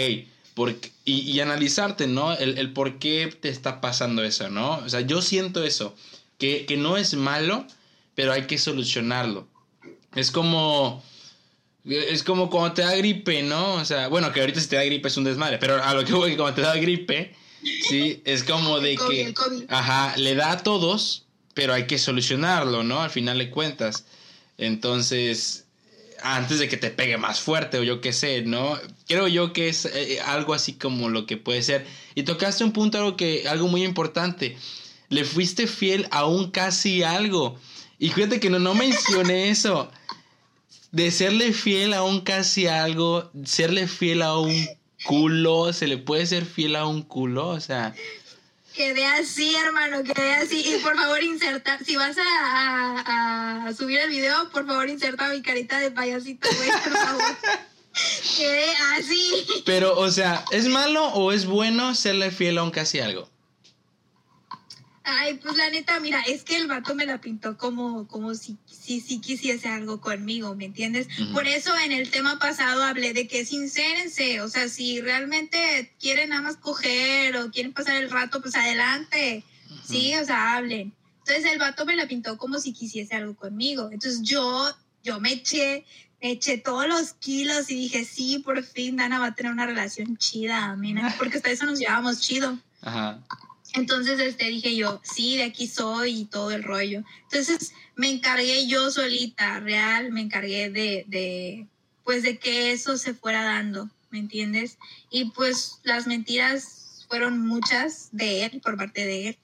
porque, y, y, analizarte, ¿no? El, el, por qué te está pasando eso, ¿no? O sea, yo siento eso, que, que no es malo, pero hay que solucionarlo. Es como... Es como cuando te da gripe, ¿no? O sea, bueno, que ahorita si te da gripe es un desmadre, pero a lo que voy, cuando te da gripe, sí, es como de COVID, que... COVID. Ajá, le da a todos, pero hay que solucionarlo, ¿no? Al final de cuentas. Entonces, antes de que te pegue más fuerte o yo qué sé, ¿no? Creo yo que es eh, algo así como lo que puede ser. Y tocaste un punto algo que algo muy importante. Le fuiste fiel a un casi algo. Y fíjate que no, no mencioné eso. De serle fiel a un casi algo, serle fiel a un culo, se le puede ser fiel a un culo, o sea, Quedé así, hermano, quedé así. Y por favor, inserta. Si vas a, a, a, subir el video, por favor, inserta mi carita de payasito, güey, por favor. quedé así. Pero, o sea, ¿es malo o es bueno serle fiel a un casi algo? Ay, pues la neta, mira, es que el vato me la pintó como, como si, si, si quisiese algo conmigo, ¿me entiendes? -huh. Por eso en el tema pasado hablé de que sincérense, o sea, si realmente quieren nada más coger o quieren pasar el rato, pues adelante, uh -huh. sí, o sea, hablen. Entonces el vato me la pintó como si quisiese algo conmigo. Entonces yo, yo me eché, me eché todos los kilos y dije, sí, por fin Dana va a tener una relación chida, mina, porque hasta eso nos llevábamos chido. Ajá. Entonces este, dije yo, sí, de aquí soy y todo el rollo. Entonces me encargué yo solita, real, me encargué de, pues de que eso se fuera dando, ¿me entiendes? Y pues las mentiras fueron muchas de él, por parte de él.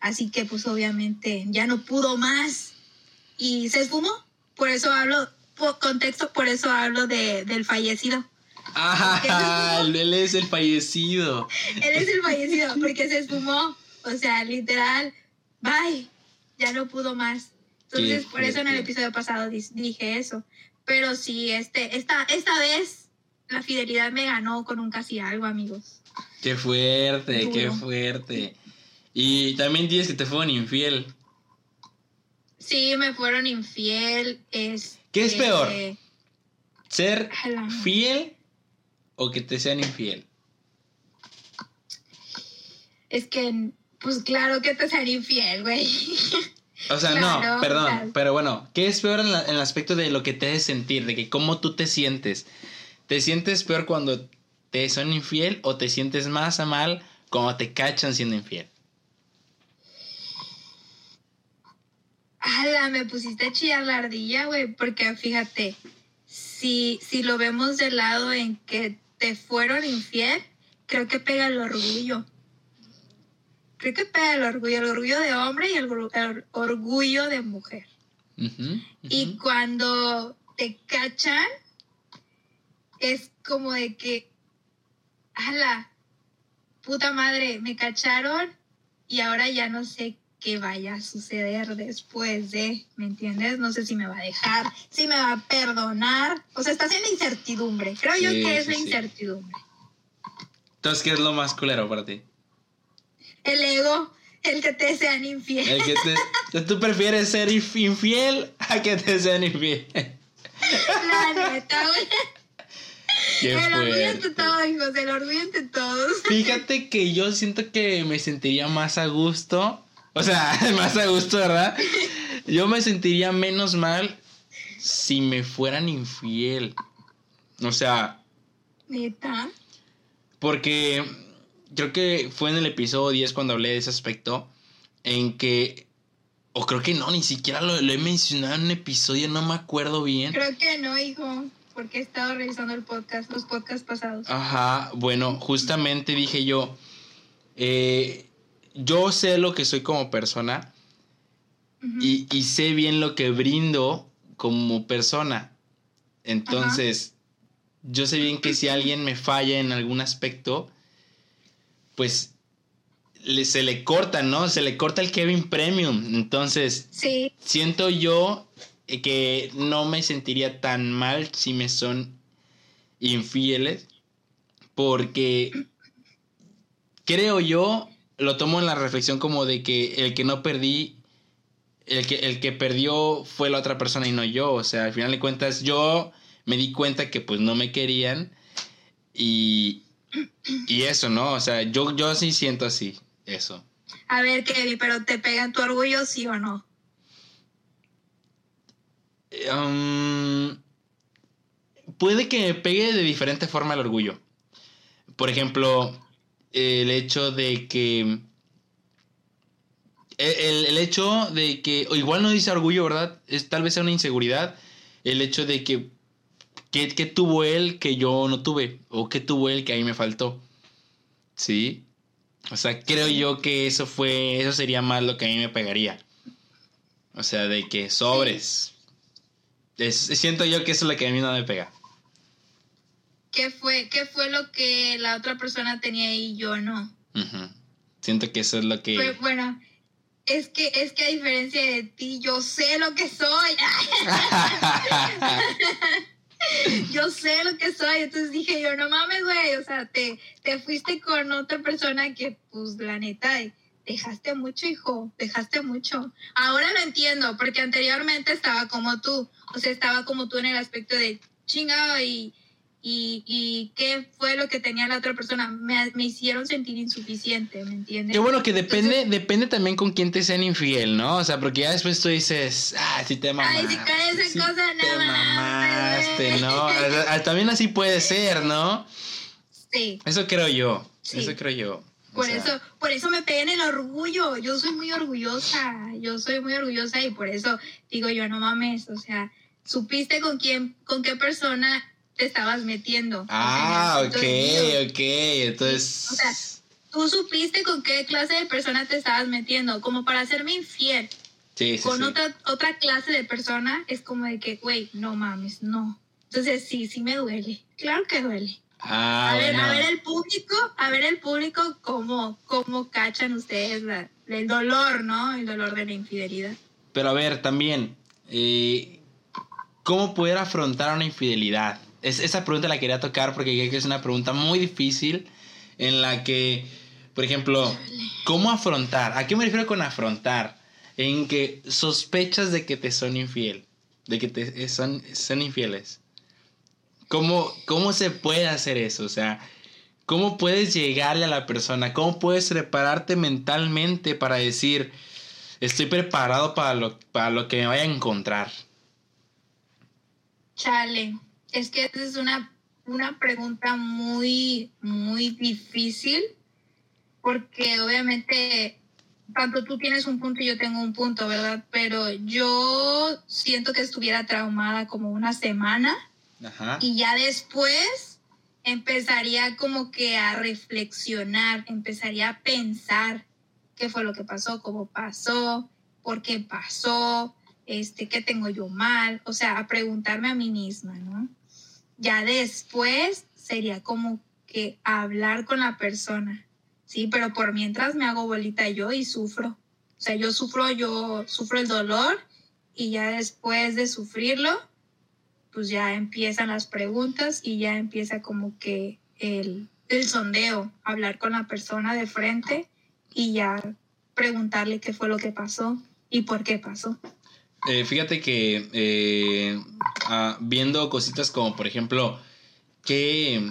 Así que pues obviamente ya no pudo más y se esfumó. Por eso hablo, por contexto, por eso hablo de, del fallecido. Ah, él es el fallecido. Él es el fallecido porque se esfumó. O sea, literal, bye, ya no pudo más. Entonces, por eso en el episodio pasado dije eso. Pero sí, este, esta, esta vez la fidelidad me ganó con un casi algo, amigos. Qué fuerte, qué fuerte. Y también dices que te fueron infiel. Sí, me fueron infiel. Este, ¿Qué es peor? ¿Ser a la- fiel o que te sean infiel? Es que, pues claro que te sean infiel, güey. O sea, Claro, no, perdón, claro. pero bueno, ¿qué es peor en, la- en el aspecto de lo que te hace sentir, de que cómo tú te sientes? ¿Te sientes peor cuando te son infiel o te sientes más a mal cuando te cachan siendo infiel? Ala, me pusiste a chillar la ardilla, güey, porque fíjate, si, si lo vemos del lado en que te fueron infiel, creo que pega el orgullo. Creo que pega el orgullo, el orgullo de hombre y el, orgullo de mujer. Y cuando te cachan, es como de que, ala, puta madre, me cacharon y ahora ya no sé qué vaya a suceder después de, ¿me entiendes? No sé si me va a dejar, si me va a perdonar. O sea, estás en la incertidumbre. Creo yo que es sí, la incertidumbre. Entonces, ¿qué es lo más culero para ti? El ego, el que te sean infiel. El que te, ¿Tú prefieres ser inf- infiel a que te sean infiel? La neta, güey. Qué El orgullo ante todo, hijos, el orgullo ante todos. Fíjate que yo siento que me sentiría más a gusto. O sea, más a gusto, ¿verdad? Yo me sentiría menos mal si me fueran infiel. O sea, Neta. porque creo que fue en el episodio 10 cuando hablé de ese aspecto. En que. O creo que no, ni siquiera lo, lo he mencionado en un episodio, no me acuerdo bien. Creo que no, hijo, porque he estado revisando el podcast, los podcasts pasados. Ajá, bueno, justamente dije yo, eh, yo sé lo que soy como persona y, y sé bien lo que brindo como persona. Entonces, yo sé bien que si alguien me falla en algún aspecto, pues le- se le corta, ¿no? Se le corta el Kevin Premium. Entonces, Sí, siento yo que no me sentiría tan mal si me son infieles porque creo yo lo tomo en la reflexión como de que el que no perdí el que el que perdió fue la otra persona y no yo o sea al final de cuentas yo me di cuenta que pues no me querían y y eso no o sea yo yo sí siento así eso a ver, Kevin, pero ¿te pegan tu orgullo, sí o no? Um, puede que me pegue de diferente forma el orgullo. Por ejemplo, el hecho de que. El, el- hecho de que. O igual no dice orgullo, ¿verdad? Es tal vez sea una inseguridad. El hecho de que. que que tuvo él que yo no tuve? ¿O que tuvo él que a mí me faltó? ¿Sí? O sea, creo yo que eso fue. Eso sería más lo que a mí me pegaría. O sea, de que sobres. Es- siento yo que eso es lo que a mí no me pega. ¿Qué fue, ¿Qué fue lo que la otra persona tenía y yo no? Ujú. Siento que eso es lo que... Pues, bueno, es que, es que a diferencia de ti, yo sé lo que soy. yo sé lo que soy. Entonces dije yo, no mames, güey. O sea, te, te fuiste con otra persona que, pues, la neta, dejaste mucho, hijo. Dejaste mucho. Ahora lo entiendo, porque anteriormente estaba como tú. O sea, estaba como tú en el aspecto de chingado y. Y, y qué fue lo que tenía la otra persona. Me, me hicieron sentir insuficiente, ¿me entiendes? Qué bueno que depende, depende también con quién te sean infiel, ¿no? O sea, porque ya después tú dices, ah, sí te mamaste. Ay, si cae esa sí cosa, no te mames, mamaste. ¿no? O sea, también así puede ser, ¿no? Sí, Eso creo yo, Sí. eso creo yo. O por sea, eso, por eso me pegué en el orgullo. Yo soy muy orgullosa, yo soy muy orgullosa y por eso digo yo, no mames, o sea, supiste con quién, con qué persona te estabas metiendo. Ah, ok, ok. Entonces. O sea, tú supiste con qué clase de persona te estabas metiendo, como para hacerme infiel. sí, sí, con sí. otra otra clase de persona es como de que, güey, no mames, no. Entonces sí, sí me duele. Claro que duele. Ah, a ver, bueno. a ver el público, a ver el público cómo, cómo cachan ustedes la- el dolor, ¿no? El dolor de la infidelidad. Pero a ver, también, eh, ¿cómo poder afrontar una infidelidad? Es, esa pregunta la quería tocar porque creo que es una pregunta muy difícil en la que, por ejemplo, ¿cómo afrontar? ¿A qué me refiero con afrontar? En que sospechas de que te son infiel, de que te son, son infieles. ¿Cómo, ¿Cómo se puede hacer eso? O sea, ¿cómo puedes llegarle a la persona? ¿Cómo puedes prepararte mentalmente para decir, estoy preparado para lo, para lo que me vaya a encontrar? Chale, es que esa es una, una pregunta muy, muy difícil, porque obviamente tanto tú tienes un punto y yo tengo un punto, ¿verdad? Pero yo siento que estuviera traumada como una semana Ajá. y ya después empezaría como que a reflexionar, empezaría a pensar qué fue lo que pasó, cómo pasó, por qué pasó, este, qué tengo yo mal, o sea, a preguntarme a mí misma, ¿no? Ya después sería como que hablar con la persona, sí, pero por mientras me hago bolita yo y sufro. O sea, yo sufro, yo sufro el dolor y ya después de sufrirlo, pues ya empiezan las preguntas y ya empieza como que el, el sondeo, hablar con la persona de frente y ya preguntarle qué fue lo que pasó y por qué pasó. Eh, fíjate que eh, ah, viendo cositas como, por ejemplo, que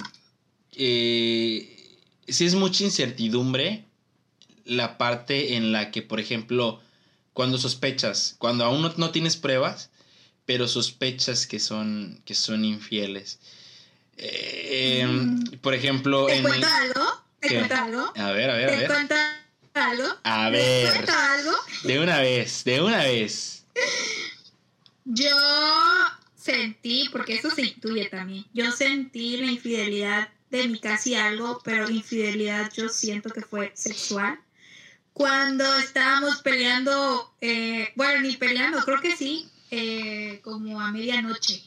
eh, si es mucha incertidumbre la parte en la que, por ejemplo, cuando sospechas, cuando aún no, no tienes pruebas, pero sospechas que son, que son infieles. Eh, Mm. Por ejemplo, ¿Te en... cuento algo? ¿Te ¿Qué? cuento algo? A ver, a ver, a ¿Te ver. cuento algo? A ¿Te ver. cuento algo? De una vez, de una vez. Yo sentí, porque eso se intuye también, yo sentí la infidelidad de mi casi algo, pero infidelidad yo siento que fue sexual. Cuando estábamos peleando, eh, bueno, ni peleando, creo que sí, eh, como a medianoche.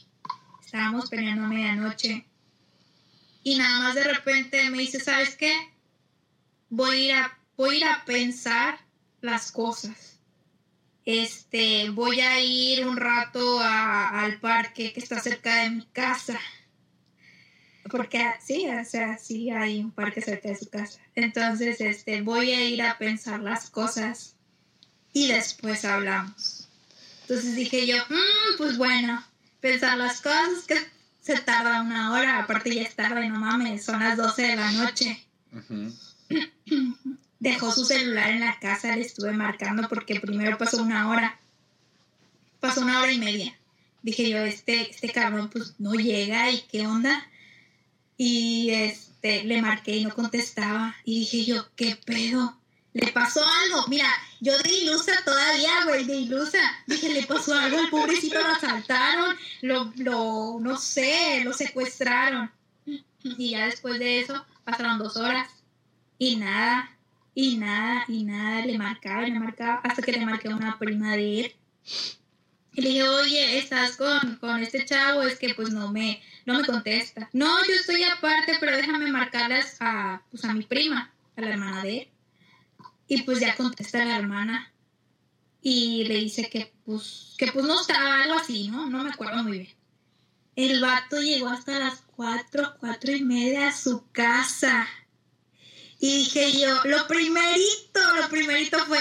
Estábamos peleando a medianoche. Y nada más de repente me dice, ¿sabes qué? Voy a ir a, voy a, ir a pensar las cosas este, voy a ir un rato a- al parque que está cerca de mi casa. Porque sí, o sea, sí hay un parque cerca de su casa. Entonces, este, voy a ir a pensar las cosas y después hablamos. Entonces dije yo, "Mm, pues bueno, pensar las cosas que se tarda una hora, aparte ya es tarde, no mames, son las 12 de la noche. dejó su celular en la casa, le estuve marcando porque primero pasó una hora, pasó una hora y media. Dije yo, este, este cabrón pues no llega y qué onda. Y este, le marqué y no contestaba. Y dije yo, ¿qué pedo? Le pasó algo. Mira, yo de ilusa todavía, güey, de ilusa. Dije, le pasó algo al pobrecito, lo asaltaron, lo, lo, no sé, lo secuestraron. Y ya después de eso pasaron dos horas. Y nada, y nada, y nada, le marcaba, le marcaba, hasta que le marqué a una prima de él. Y le dije, oye, ¿estás con, con este chavo? Es que pues no me, no me contesta. No, yo estoy aparte, pero déjame marcarles a, pues, a mi prima, a la hermana de él. Y pues ya contesta la hermana. Y le dice que pues, que pues no estaba algo así, ¿no? No me acuerdo muy bien. El vato llegó hasta las cuatro, cuatro y media a su casa. Y dije yo, lo primerito, lo primerito fue,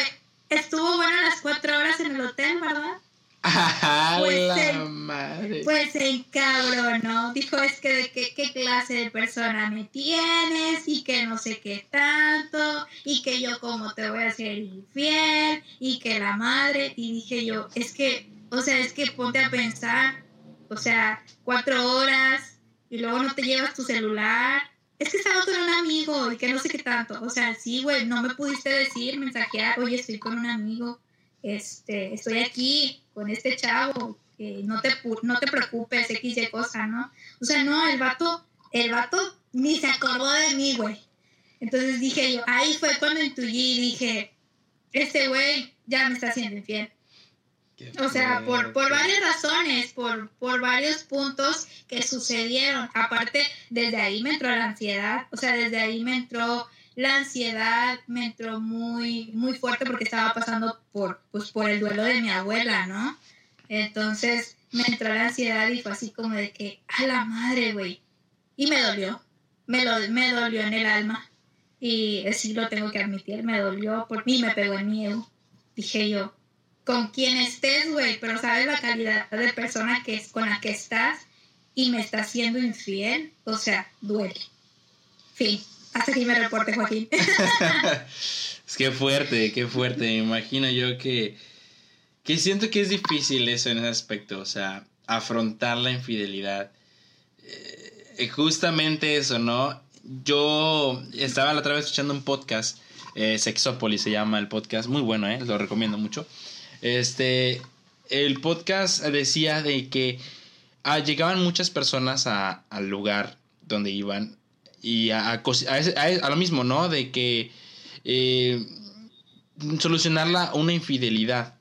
estuvo bueno las cuatro horas en el hotel, ¿verdad? ¡A Pues la el- madre! Pues se encabronó, dijo, es que de qué, qué clase de persona me tienes y que no sé qué tanto y que yo como te voy a hacer infiel y que la madre y dije yo, es que, o sea, es que ponte a pensar, o sea, cuatro horas y luego no te llevas tu celular. Es que estaba con un amigo y que no sé qué tanto. O sea, sí, güey, no me pudiste decir, mensajear, oye, estoy con un amigo, este, estoy aquí con este chavo que no te, no te preocupes, X y cosa, ¿no? O sea, no, el vato, el vato ni se acordó de mí, güey. Entonces dije yo, ahí fue cuando intuí dije, este güey ya me está haciendo infiel. O sea, por, por varias razones, por, por varios puntos que sucedieron. Aparte, desde ahí me entró la ansiedad, o sea, desde ahí me entró la ansiedad, me entró muy, muy fuerte porque estaba pasando por, pues, por el duelo de mi abuela, ¿no? Entonces me entró la ansiedad y fue así como de que, a la madre, güey. Y me dolió, me, lo, me dolió en el alma. Y sí lo tengo que admitir, me dolió, por mí me pegó en miedo. Dije yo, con quien estés, güey, pero sabes la calidad de persona que es con la que estás y me estás siendo infiel, o sea, duele. Fin. Hasta aquí me reporte, Joaquín. es que fuerte, qué fuerte. Me imagino yo que, que siento que es difícil eso en ese aspecto, o sea, afrontar la infidelidad. Eh, justamente eso, ¿no? Yo estaba la otra vez escuchando un podcast, eh, Sexópolis se llama el podcast, muy bueno, ¿eh? Lo recomiendo mucho. Este, el podcast decía de que ah, llegaban muchas personas al lugar donde iban y a, a, lo mismo, ¿no? De que eh, solucionar una infidelidad.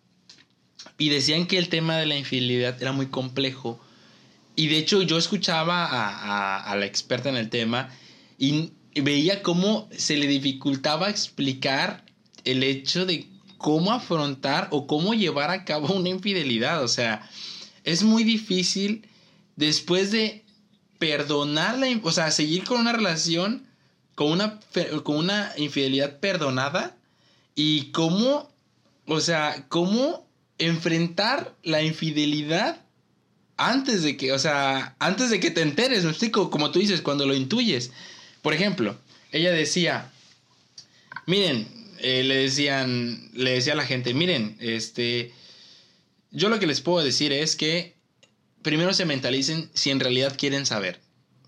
Y decían que el tema de la infidelidad era muy complejo. Y de hecho yo escuchaba a, la experta en el tema y veía cómo se le dificultaba explicar el hecho de cómo afrontar o cómo llevar a cabo una infidelidad. O sea, es muy difícil después de perdonar la, o sea, seguir con una relación con una, con una infidelidad perdonada y cómo, o sea, cómo enfrentar la infidelidad antes de que, o sea, antes de que te enteres, me explico, como tú dices, cuando lo intuyes. Por ejemplo, ella decía, miren, eh, le decían, le decía a la gente, miren, este, yo lo que les puedo decir es que primero se mentalicen si en realidad quieren saber.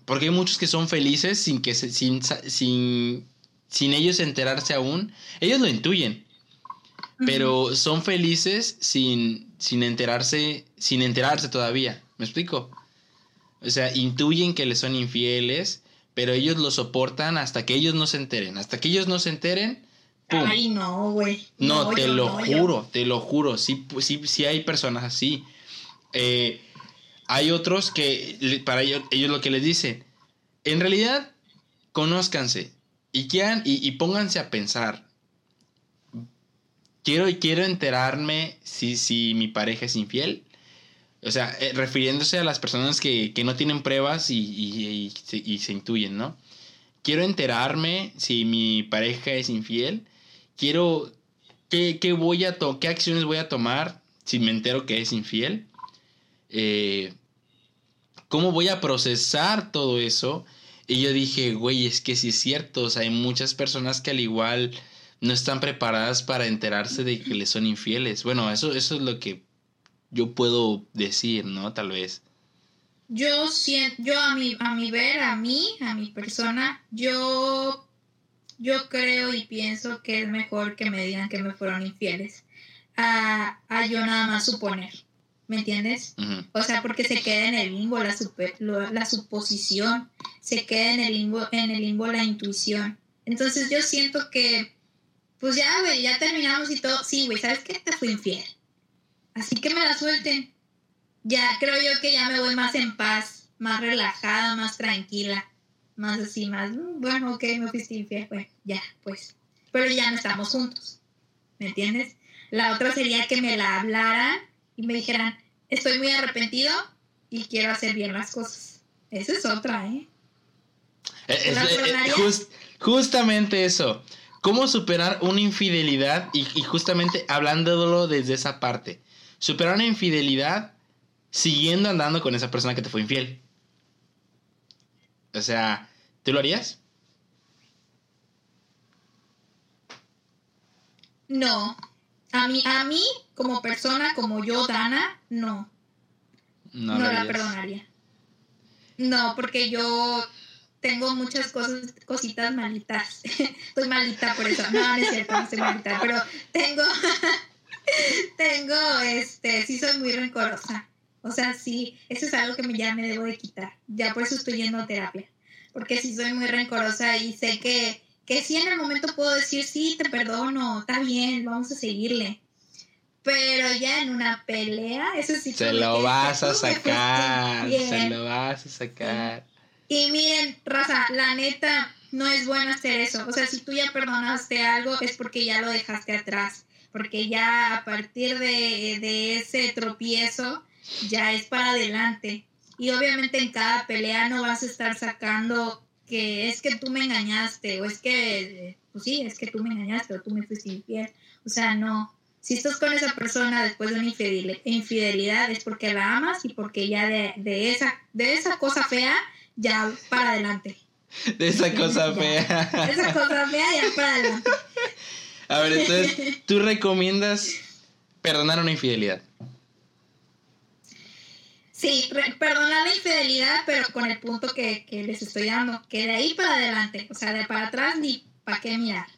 Porque hay muchos que son felices sin que sin, sin, sin ellos enterarse aún. Ellos lo intuyen. Pero son felices sin, sin enterarse, sin enterarse todavía. ¿Me explico? O sea, intuyen que les son infieles, pero ellos lo soportan hasta que ellos no se enteren. Hasta que ellos no se enteren, Ay, no, güey. No, te lo juro, te lo juro. Sí, sí, sí hay personas así. Eh, hay otros que para ellos, ellos, lo que les dicen, en realidad, conózcanse y, quieran, y, pónganse a pensar. Quiero, quiero enterarme si, si mi pareja es infiel. O sea, eh, refiriéndose a las personas que, no tienen pruebas y, y, y, se intuyen, ¿no? Quiero enterarme si mi pareja es infiel quiero, ¿qué, qué voy a qué acciones voy a tomar si me entero que es infiel? Eh, ¿Cómo voy a procesar todo eso? Y yo dije, güey, es que sí es cierto, o sea, hay muchas personas que al igual no están preparadas para enterarse de que les son infieles. Bueno, eso, eso es lo que yo puedo decir, ¿no? Tal vez. Yo siento, yo a mi, a mi ver, a mí, a mi persona, yo yo creo y pienso que es mejor que me digan que me fueron infieles a, yo nada más suponer. ¿Me entiendes? O sea, porque se queda en el limbo la, la suposición, se queda en el limbo, en el limbo la intuición. Entonces yo siento que, pues ya, güey, ya terminamos y todo. Sí, güey, ¿sabes qué? Te fui infiel. Así que me la suelten. Ya creo yo que ya me voy más en paz, más relajada, más tranquila más así, más, mm, bueno, ok, me fuiste infiel, pues ya, pues. Pero ya no estamos juntos, ¿me entiendes? La otra sería que me la hablaran y me dijeran, estoy muy arrepentido y quiero hacer bien las cosas. Esa es otra, ¿eh? eh, eh justamente eso. ¿Cómo superar una infidelidad? Y, y justamente hablándolo desde esa parte. Superar una infidelidad siguiendo andando con esa persona que te fue infiel. O sea, ¿tú lo harías? No. A mí, a mí, como persona, como yo, Dana, no. No, la perdonaría. No, porque yo tengo muchas cosas, cositas malitas. estoy malita por eso. No, no es cierto, no estoy malita, pero tengo, tengo, este, sí soy muy rencorosa. O sea, sí, eso es algo que me, ya me debo de quitar. Ya por eso estoy yendo a terapia. Porque si soy muy rencorosa y sé que, que sí en el momento puedo decir, sí, te perdono, está bien, vamos a seguirle. Pero ya en una pelea, eso sí. Se lo vas a sacar, se lo vas a sacar. Y miren, raza, la neta, no es bueno hacer eso. O sea, si tú ya perdonaste algo, es porque ya lo dejaste atrás. Porque ya a partir de, de ese tropiezo, ya es para adelante. Y obviamente en cada pelea no vas a estar sacando que es que tú me engañaste, o es que, pues sí, es que tú me engañaste, o tú me fuiste infiel. O sea, no. Si estás con esa persona después de una infidelidad es porque la amas y porque ya de, de esa, de esa cosa fea ya para adelante. De esa cosa fea. De esa cosa fea ya para adelante. A ver, entonces, ¿tú recomiendas perdonar una infidelidad? Sí, perdonar la infidelidad, pero con el punto que, que, les estoy dando, que de ahí para adelante, o sea, de para atrás ni para qué mirar.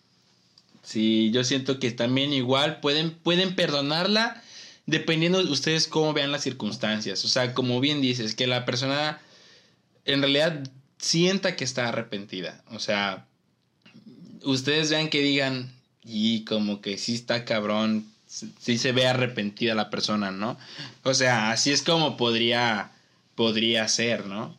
Sí, yo siento que también igual pueden, pueden perdonarla dependiendo de ustedes cómo vean las circunstancias. O sea, como bien dices, que la persona en realidad sienta que está arrepentida. O sea, ustedes vean que digan, y como que sí está cabrón, sí se ve arrepentida la persona, ¿no? O sea, así es como podría, podría ser, ¿no?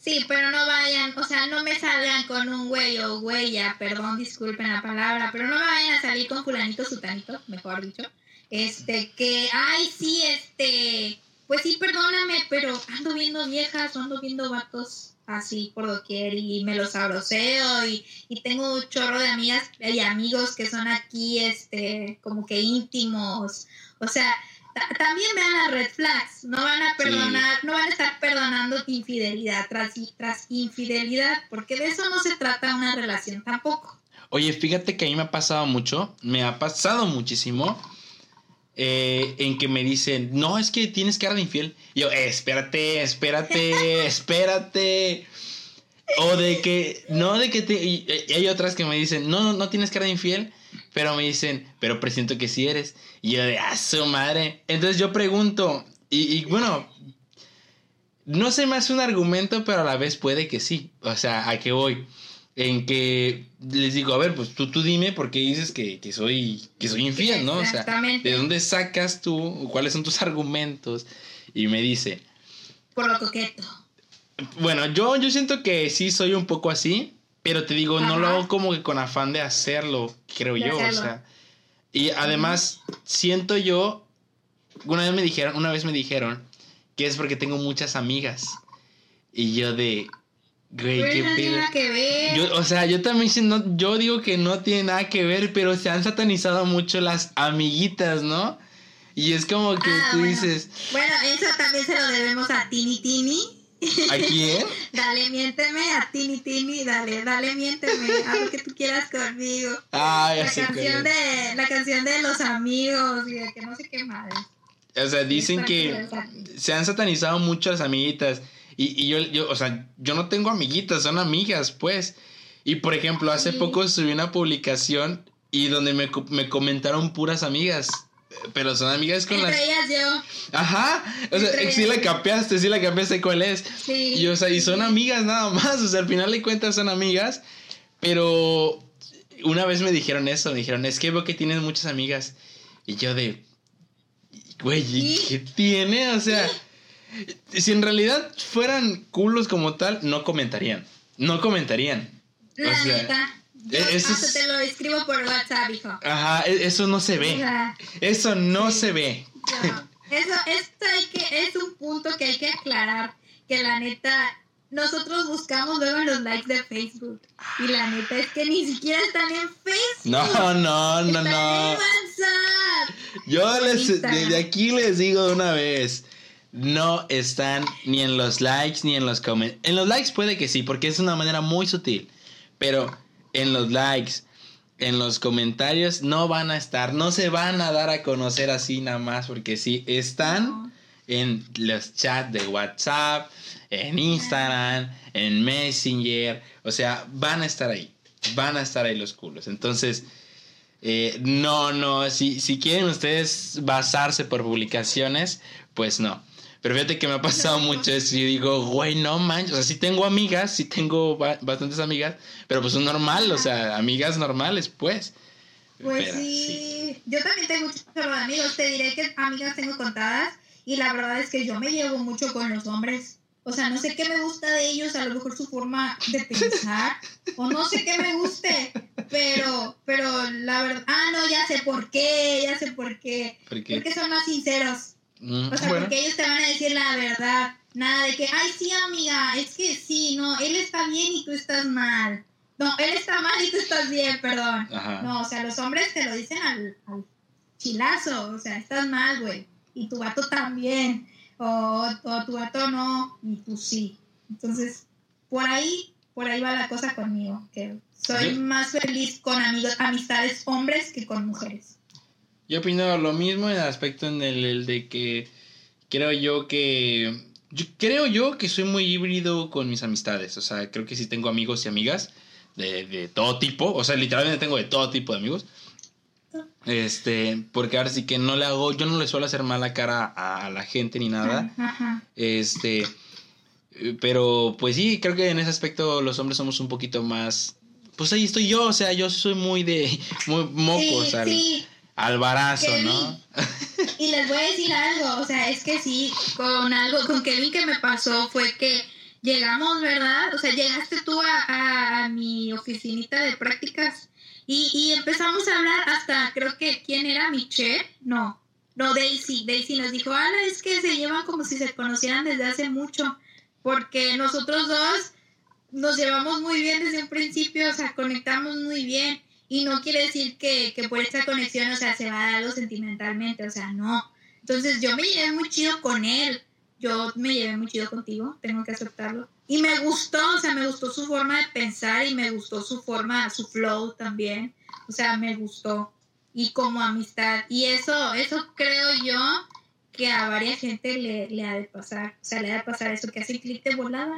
Sí, pero no vayan, o sea, no me salgan con un güey o huella, perdón, disculpen la palabra, pero no me vayan a salir con fulanito sutanito, mejor dicho, este, que, ay, sí, este, pues sí, perdóname, pero ando viendo viejas ando viendo vatos así por doquier y me los abroceo y, y tengo un chorro de amigas y amigos que son aquí este como que íntimos. O sea también vean las red flags no van a perdonar no van a estar perdonando infidelidad tras tras infidelidad porque de eso no se trata una relación tampoco. Oye fíjate que a mí me ha pasado mucho me ha pasado muchísimo eh, en que me dicen, no, es que tienes cara de infiel. Y yo, espérate, espérate, espérate. O de que, no, de que te... Y hay otras que me dicen, no, no tienes cara de infiel, pero me dicen, pero presiento que sí eres. Y yo de, ah, su madre. Entonces yo pregunto, y, y bueno, no sé más un argumento, pero a la vez puede que sí. O sea, ¿a qué voy? En que les digo, a ver, pues tú, tú dime por qué dices que, que soy, que soy infiel, ¿no? O sea, ¿de dónde sacas tú? ¿Cuáles son tus argumentos? Y me dice... Por lo coqueto. Bueno, yo, yo siento que sí soy un poco así, pero te digo, no lo hago como que con afán de hacerlo, creo yo, o sea. Y además, siento yo, una vez me dijeron, una vez me dijeron que es porque tengo muchas amigas. Y yo de, Güey, qué no tiene nada que ver. Yo, o sea, yo también yo digo que no tiene nada que ver, pero se han satanizado mucho las amiguitas, ¿no? Y es como que Ah, tú bueno. dices, Bueno, eso también se lo debemos a Tini Tini. ¿a quién? Dale, miénteme a Tini Tini, dale, dale, miénteme, haz lo que tú quieras conmigo. Ah, ya La sé canción de, la canción de los amigos y de que no sé qué madre. O sea, dicen que se han satanizado mucho las amiguitas. Y, y yo, yo, o sea, yo no tengo amiguitas, son amigas, pues. Y por ejemplo, hace Sí. poco subí una publicación y donde me, me comentaron puras amigas. Pero son amigas con las. Ellas yo, Ajá. O sea, sí la ellas. capeaste, sí la capeaste cuál es. sí. Y, o sea, y son amigas nada más. O sea, al final de cuentas son amigas. Pero una vez me dijeron eso. Me dijeron, es que veo que tienes muchas amigas. Y yo de. Güey, ¿y ¿Sí? ¿qué tiene? O sea, si en realidad fueran culos como tal, no comentarían. No comentarían. La o sea, neta. Yo e- eso hasta es- te lo escribo por WhatsApp, hijo. Ajá, e- eso no se O ve. sea, Eso no Sí. se ve. No, Eso, esto hay que, es un punto que hay que aclarar, que la neta, nosotros buscamos luego los likes de Facebook, y la neta es que ni siquiera están en Facebook. No, no, no, están en no. WhatsApp. Yo les, desde aquí les digo de una vez, no están ni en los likes ni en los comentarios. En los likes puede que sí, porque es una manera muy sutil, pero en los likes, en los comentarios no van a estar, no se van a dar a conocer así nada más, porque sí, están en los chats de WhatsApp, en Instagram, en Messenger, o sea, van a estar ahí, van a estar ahí los culos. Entonces, eh, no, no, si, si quieren ustedes basarse por publicaciones, pues no. Pero fíjate que me ha pasado mucho eso y yo digo, güey, no manches. O sea, sí tengo amigas, sí tengo ba- bastantes amigas, pero pues son normal, o sea, amigas normales, pues. Pues Pero sí. yo también tengo muchos amigos, te diré que amigas tengo contadas y la verdad es que yo me llevo mucho con los hombres. O sea, no sé qué me gusta de ellos, a lo mejor su forma de pensar, o no sé qué me guste, pero, pero la verdad, ah, no, ya sé por qué, ya sé por qué, Porque, porque son más sinceros. Mm, O sea, bueno, porque ellos te van a decir la verdad. Nada de que, ay, sí, amiga, es que sí, no, él está bien y tú estás mal. No, él está mal y tú estás bien, perdón. ajá. No, o sea, los hombres te lo dicen al, al chilazo. O sea, estás mal, güey. Y tu gato también. O, o tu gato no, y tú sí. Entonces, por ahí, por ahí va la cosa conmigo. Que soy más feliz con amigos, amistades hombres que con mujeres. Yo opino lo mismo en el aspecto en el, el de que creo yo que yo creo yo que soy muy híbrido con mis amistades, o sea, creo que sí tengo amigos y amigas de, de todo tipo, o sea, literalmente tengo de todo tipo de amigos. Este, porque ahora sí que no le hago, yo no le suelo hacer mala cara a, a la gente ni nada. Ajá. Este, pero pues sí, creo que en ese aspecto los hombres somos un poquito más pues ahí estoy yo, o sea, yo soy muy de muy mocos Sí, al, sí. Al barazo, Kevin. ¿no? Y les voy a decir algo, o sea, es que sí, con algo, con Kevin que me pasó fue que llegamos, ¿verdad? O sea, llegaste tú a, a- a mi oficinita de prácticas y, y empezamos a hablar hasta, creo que, ¿quién era? ¿Michelle? No, no, Daisy. Daisy nos dijo, ala, es que se llevan como si se conocieran desde hace mucho, porque nosotros dos nos llevamos muy bien desde un principio, o sea, conectamos muy bien. Y no quiere decir que, que por esta conexión, o sea, se va a dar algo sentimentalmente, o sea, no. Entonces yo me llevé muy chido con él. Yo me llevé muy chido contigo, tengo que aceptarlo. Y me gustó, o sea, me gustó su forma de pensar y me gustó su forma, su flow también. O sea, me gustó. Y como amistad. Y eso, eso creo yo que a varias gente le, le ha de pasar. O sea, le ha de pasar eso, que hace clic de volada.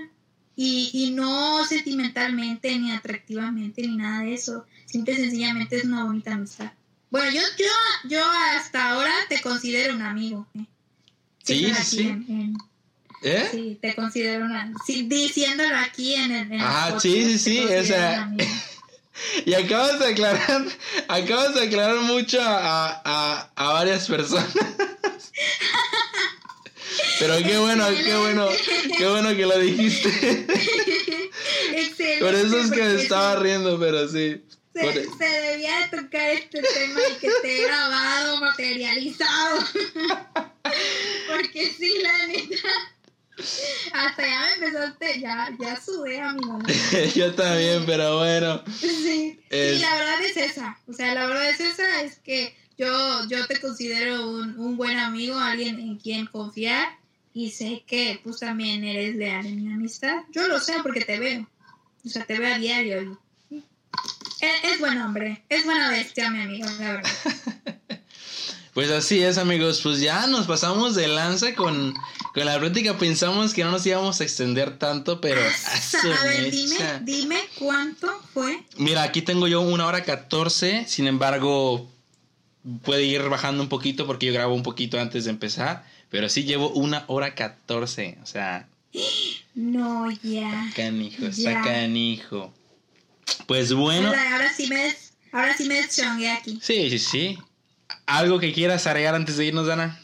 Y, y no sentimentalmente, ni atractivamente, ni nada de eso. Simple y sencillamente es una bonita amistad. Bueno, yo, yo, yo hasta ahora te considero un amigo. ¿eh? Sí, sí, sí. en- en- ¿Eh? sí, te considero una. Sí, diciéndolo aquí en el. en el podcast, sí, sí, sí, o sea. Y acabas de aclarar, acabas de aclarar mucho a, a, a varias personas. Pero qué bueno, qué bueno, qué bueno que lo dijiste. Excelente. Por eso es que me estaba riendo, pero sí. Se, debía de tocar este tema y que esté grabado, materializado. Porque sí, la neta. Hasta ya me empezaste, ya, ya sudé, amigo. Yo también, pero bueno. Sí, Es- y la verdad es esa. O sea, la verdad es esa, es que yo, yo te considero un, un buen amigo, alguien en quien confiar. Y sé que pues también eres leal en mi amistad. Yo lo sé porque te veo. O sea, te veo a diario. Es, es buen hombre, es buena bestia, mi amigo, la verdad. Pues así es, amigos. Pues ya nos pasamos de lanza con, con la plática. Pensamos que no nos íbamos a extender tanto, pero. a su a ver, dime, dime cuánto fue. Mira, aquí tengo yo una hora 14. Sin embargo, puede ir bajando un poquito porque yo grabo un poquito antes de empezar. Pero sí llevo una hora 14. O sea, No, ya. canijo, Ya. está canijo. Pues bueno. Ahora, sí me ahora sí me aquí. Sí, sí, sí. ¿Algo que quieras agregar antes de irnos, Dana?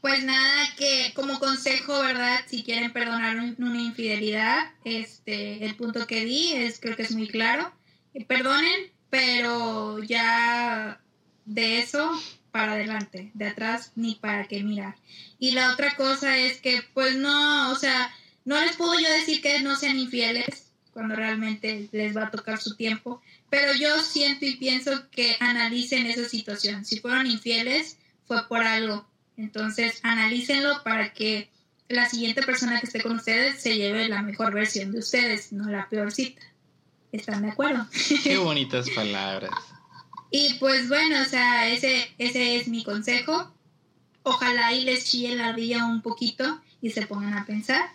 Pues nada, que como consejo, ¿verdad? Si quieren perdonar un- una infidelidad, este, el punto que di es, creo que es muy claro. Eh, Perdonen, pero ya de eso para adelante, de atrás ni para qué mirar. Y la otra cosa es que, pues no, o sea, no les puedo yo decir que no sean infieles cuando realmente les va a tocar su tiempo, pero yo siento y pienso que analicen esa situación. Si fueron infieles, fue por algo. Entonces, analícenlo para que la siguiente persona que esté con ustedes se lleve la mejor versión de ustedes, no la peorcita. ¿Están de acuerdo? Qué bonitas palabras. Y pues bueno, o sea, ese, ese es mi consejo. Ojalá y les chille la ardilla un poquito y se pongan a pensar.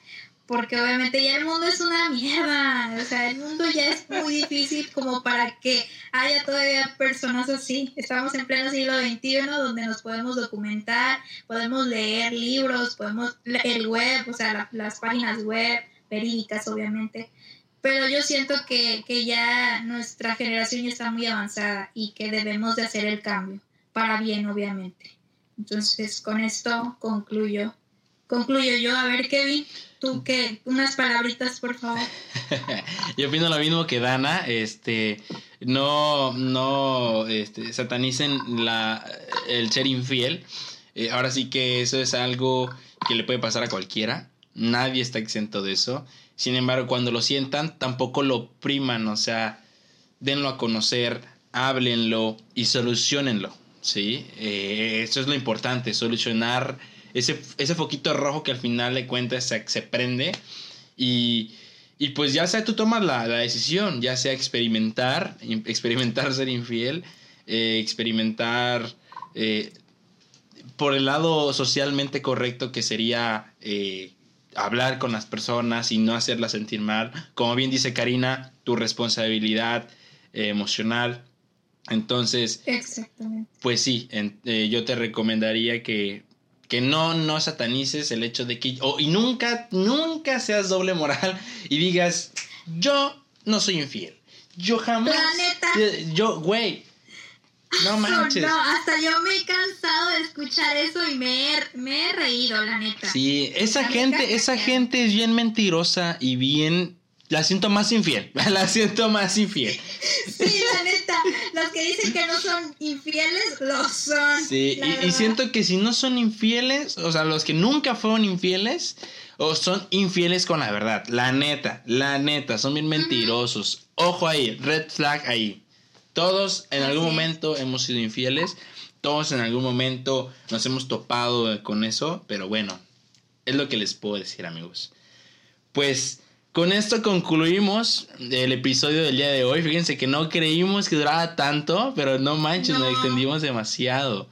Porque obviamente ya el mundo es una mierda, o sea, el mundo ya es muy difícil como para que haya todavía personas así. Estamos en pleno siglo XXI donde nos podemos documentar, podemos leer libros, podemos el web, o sea, las páginas web, verídicas obviamente, pero yo siento que, que ya nuestra generación ya está muy avanzada y que debemos de hacer el cambio, para bien obviamente. Entonces, con esto concluyo. Concluyo yo. A ver, Kevin, tú qué, unas palabritas, por favor. yo opino lo mismo que Dana. Este, no, no, este, satanicen la, el ser infiel. Eh, ahora sí que eso es algo que le puede pasar a cualquiera. Nadie está exento de eso. Sin embargo, cuando lo sientan, tampoco lo priman. O sea, denlo a conocer, háblenlo y solucionenlo. ¿sí? Eh, eso es lo importante, solucionar ese, ese foquito rojo que al final de cuentas se, se prende y, y, pues ya sea tú tomas la, la, decisión, ya sea experimentar, experimentar ser infiel, eh, experimentar eh, por el lado socialmente correcto que sería eh, hablar con las personas y no hacerlas sentir mal, como bien dice Karina, tu responsabilidad eh, emocional. Entonces, pues sí, eh, yo te recomendaría que, que no, no satanices el hecho de que, y nunca, nunca seas doble moral y digas, yo no soy infiel. Yo jamás. Yo, güey. No manches. No, hasta yo me he cansado de escuchar eso y me he, me he reído, la neta. Sí, esa gente, esa gente es bien mentirosa y bien la siento más infiel. La siento más infiel. Sí, la neta. Los que dicen que no son infieles, lo son. Sí, y, siento que si no son infieles, o sea, los que nunca fueron infieles, o son infieles con la verdad. La neta, la neta, son bien mentirosos. Ojo ahí, red flag ahí. Todos en algún momento hemos sido infieles. Todos en algún momento nos hemos topado con eso. Pero bueno, es lo que les puedo decir, amigos. Pues con esto concluimos el episodio del día de hoy. Fíjense que no creímos que duraba tanto, pero no manches, nos extendimos demasiado.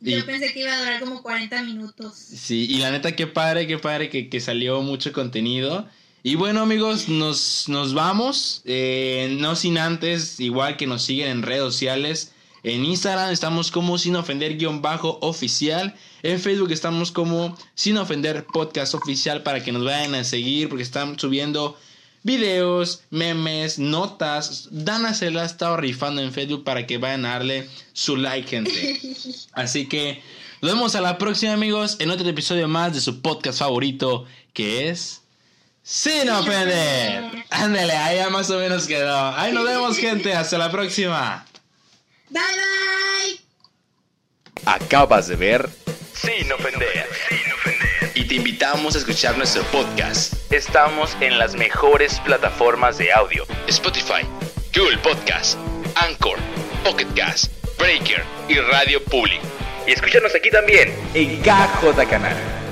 Yo pensé que iba a durar como 40 minutos. Sí, y la neta, qué padre, qué padre que, que salió mucho contenido. Y bueno, amigos, nos, nos vamos. Eh, no sin antes, igual que nos siguen en redes sociales. En Instagram estamos como sin ofender guion bajo oficial. En Facebook estamos como sin ofender podcast oficial para que nos vayan a seguir porque están subiendo videos, memes, notas. Dana se la ha estado rifando en Facebook para que vayan a darle su like, gente. Así que nos vemos a la próxima, amigos, en otro episodio más de su podcast favorito que es Sin ofender. Ándale, ahí ya más o menos quedó. Ahí nos vemos, gente. Hasta la próxima. Bye bye. Acabas de ver Sin ofender. Sin ofender. Y te invitamos a escuchar nuestro podcast. Estamos en las mejores plataformas de audio: Spotify, Google Podcast, Anchor, Pocket Cast, Breaker y Radio Public. Y escúchanos aquí también en KJ Canal.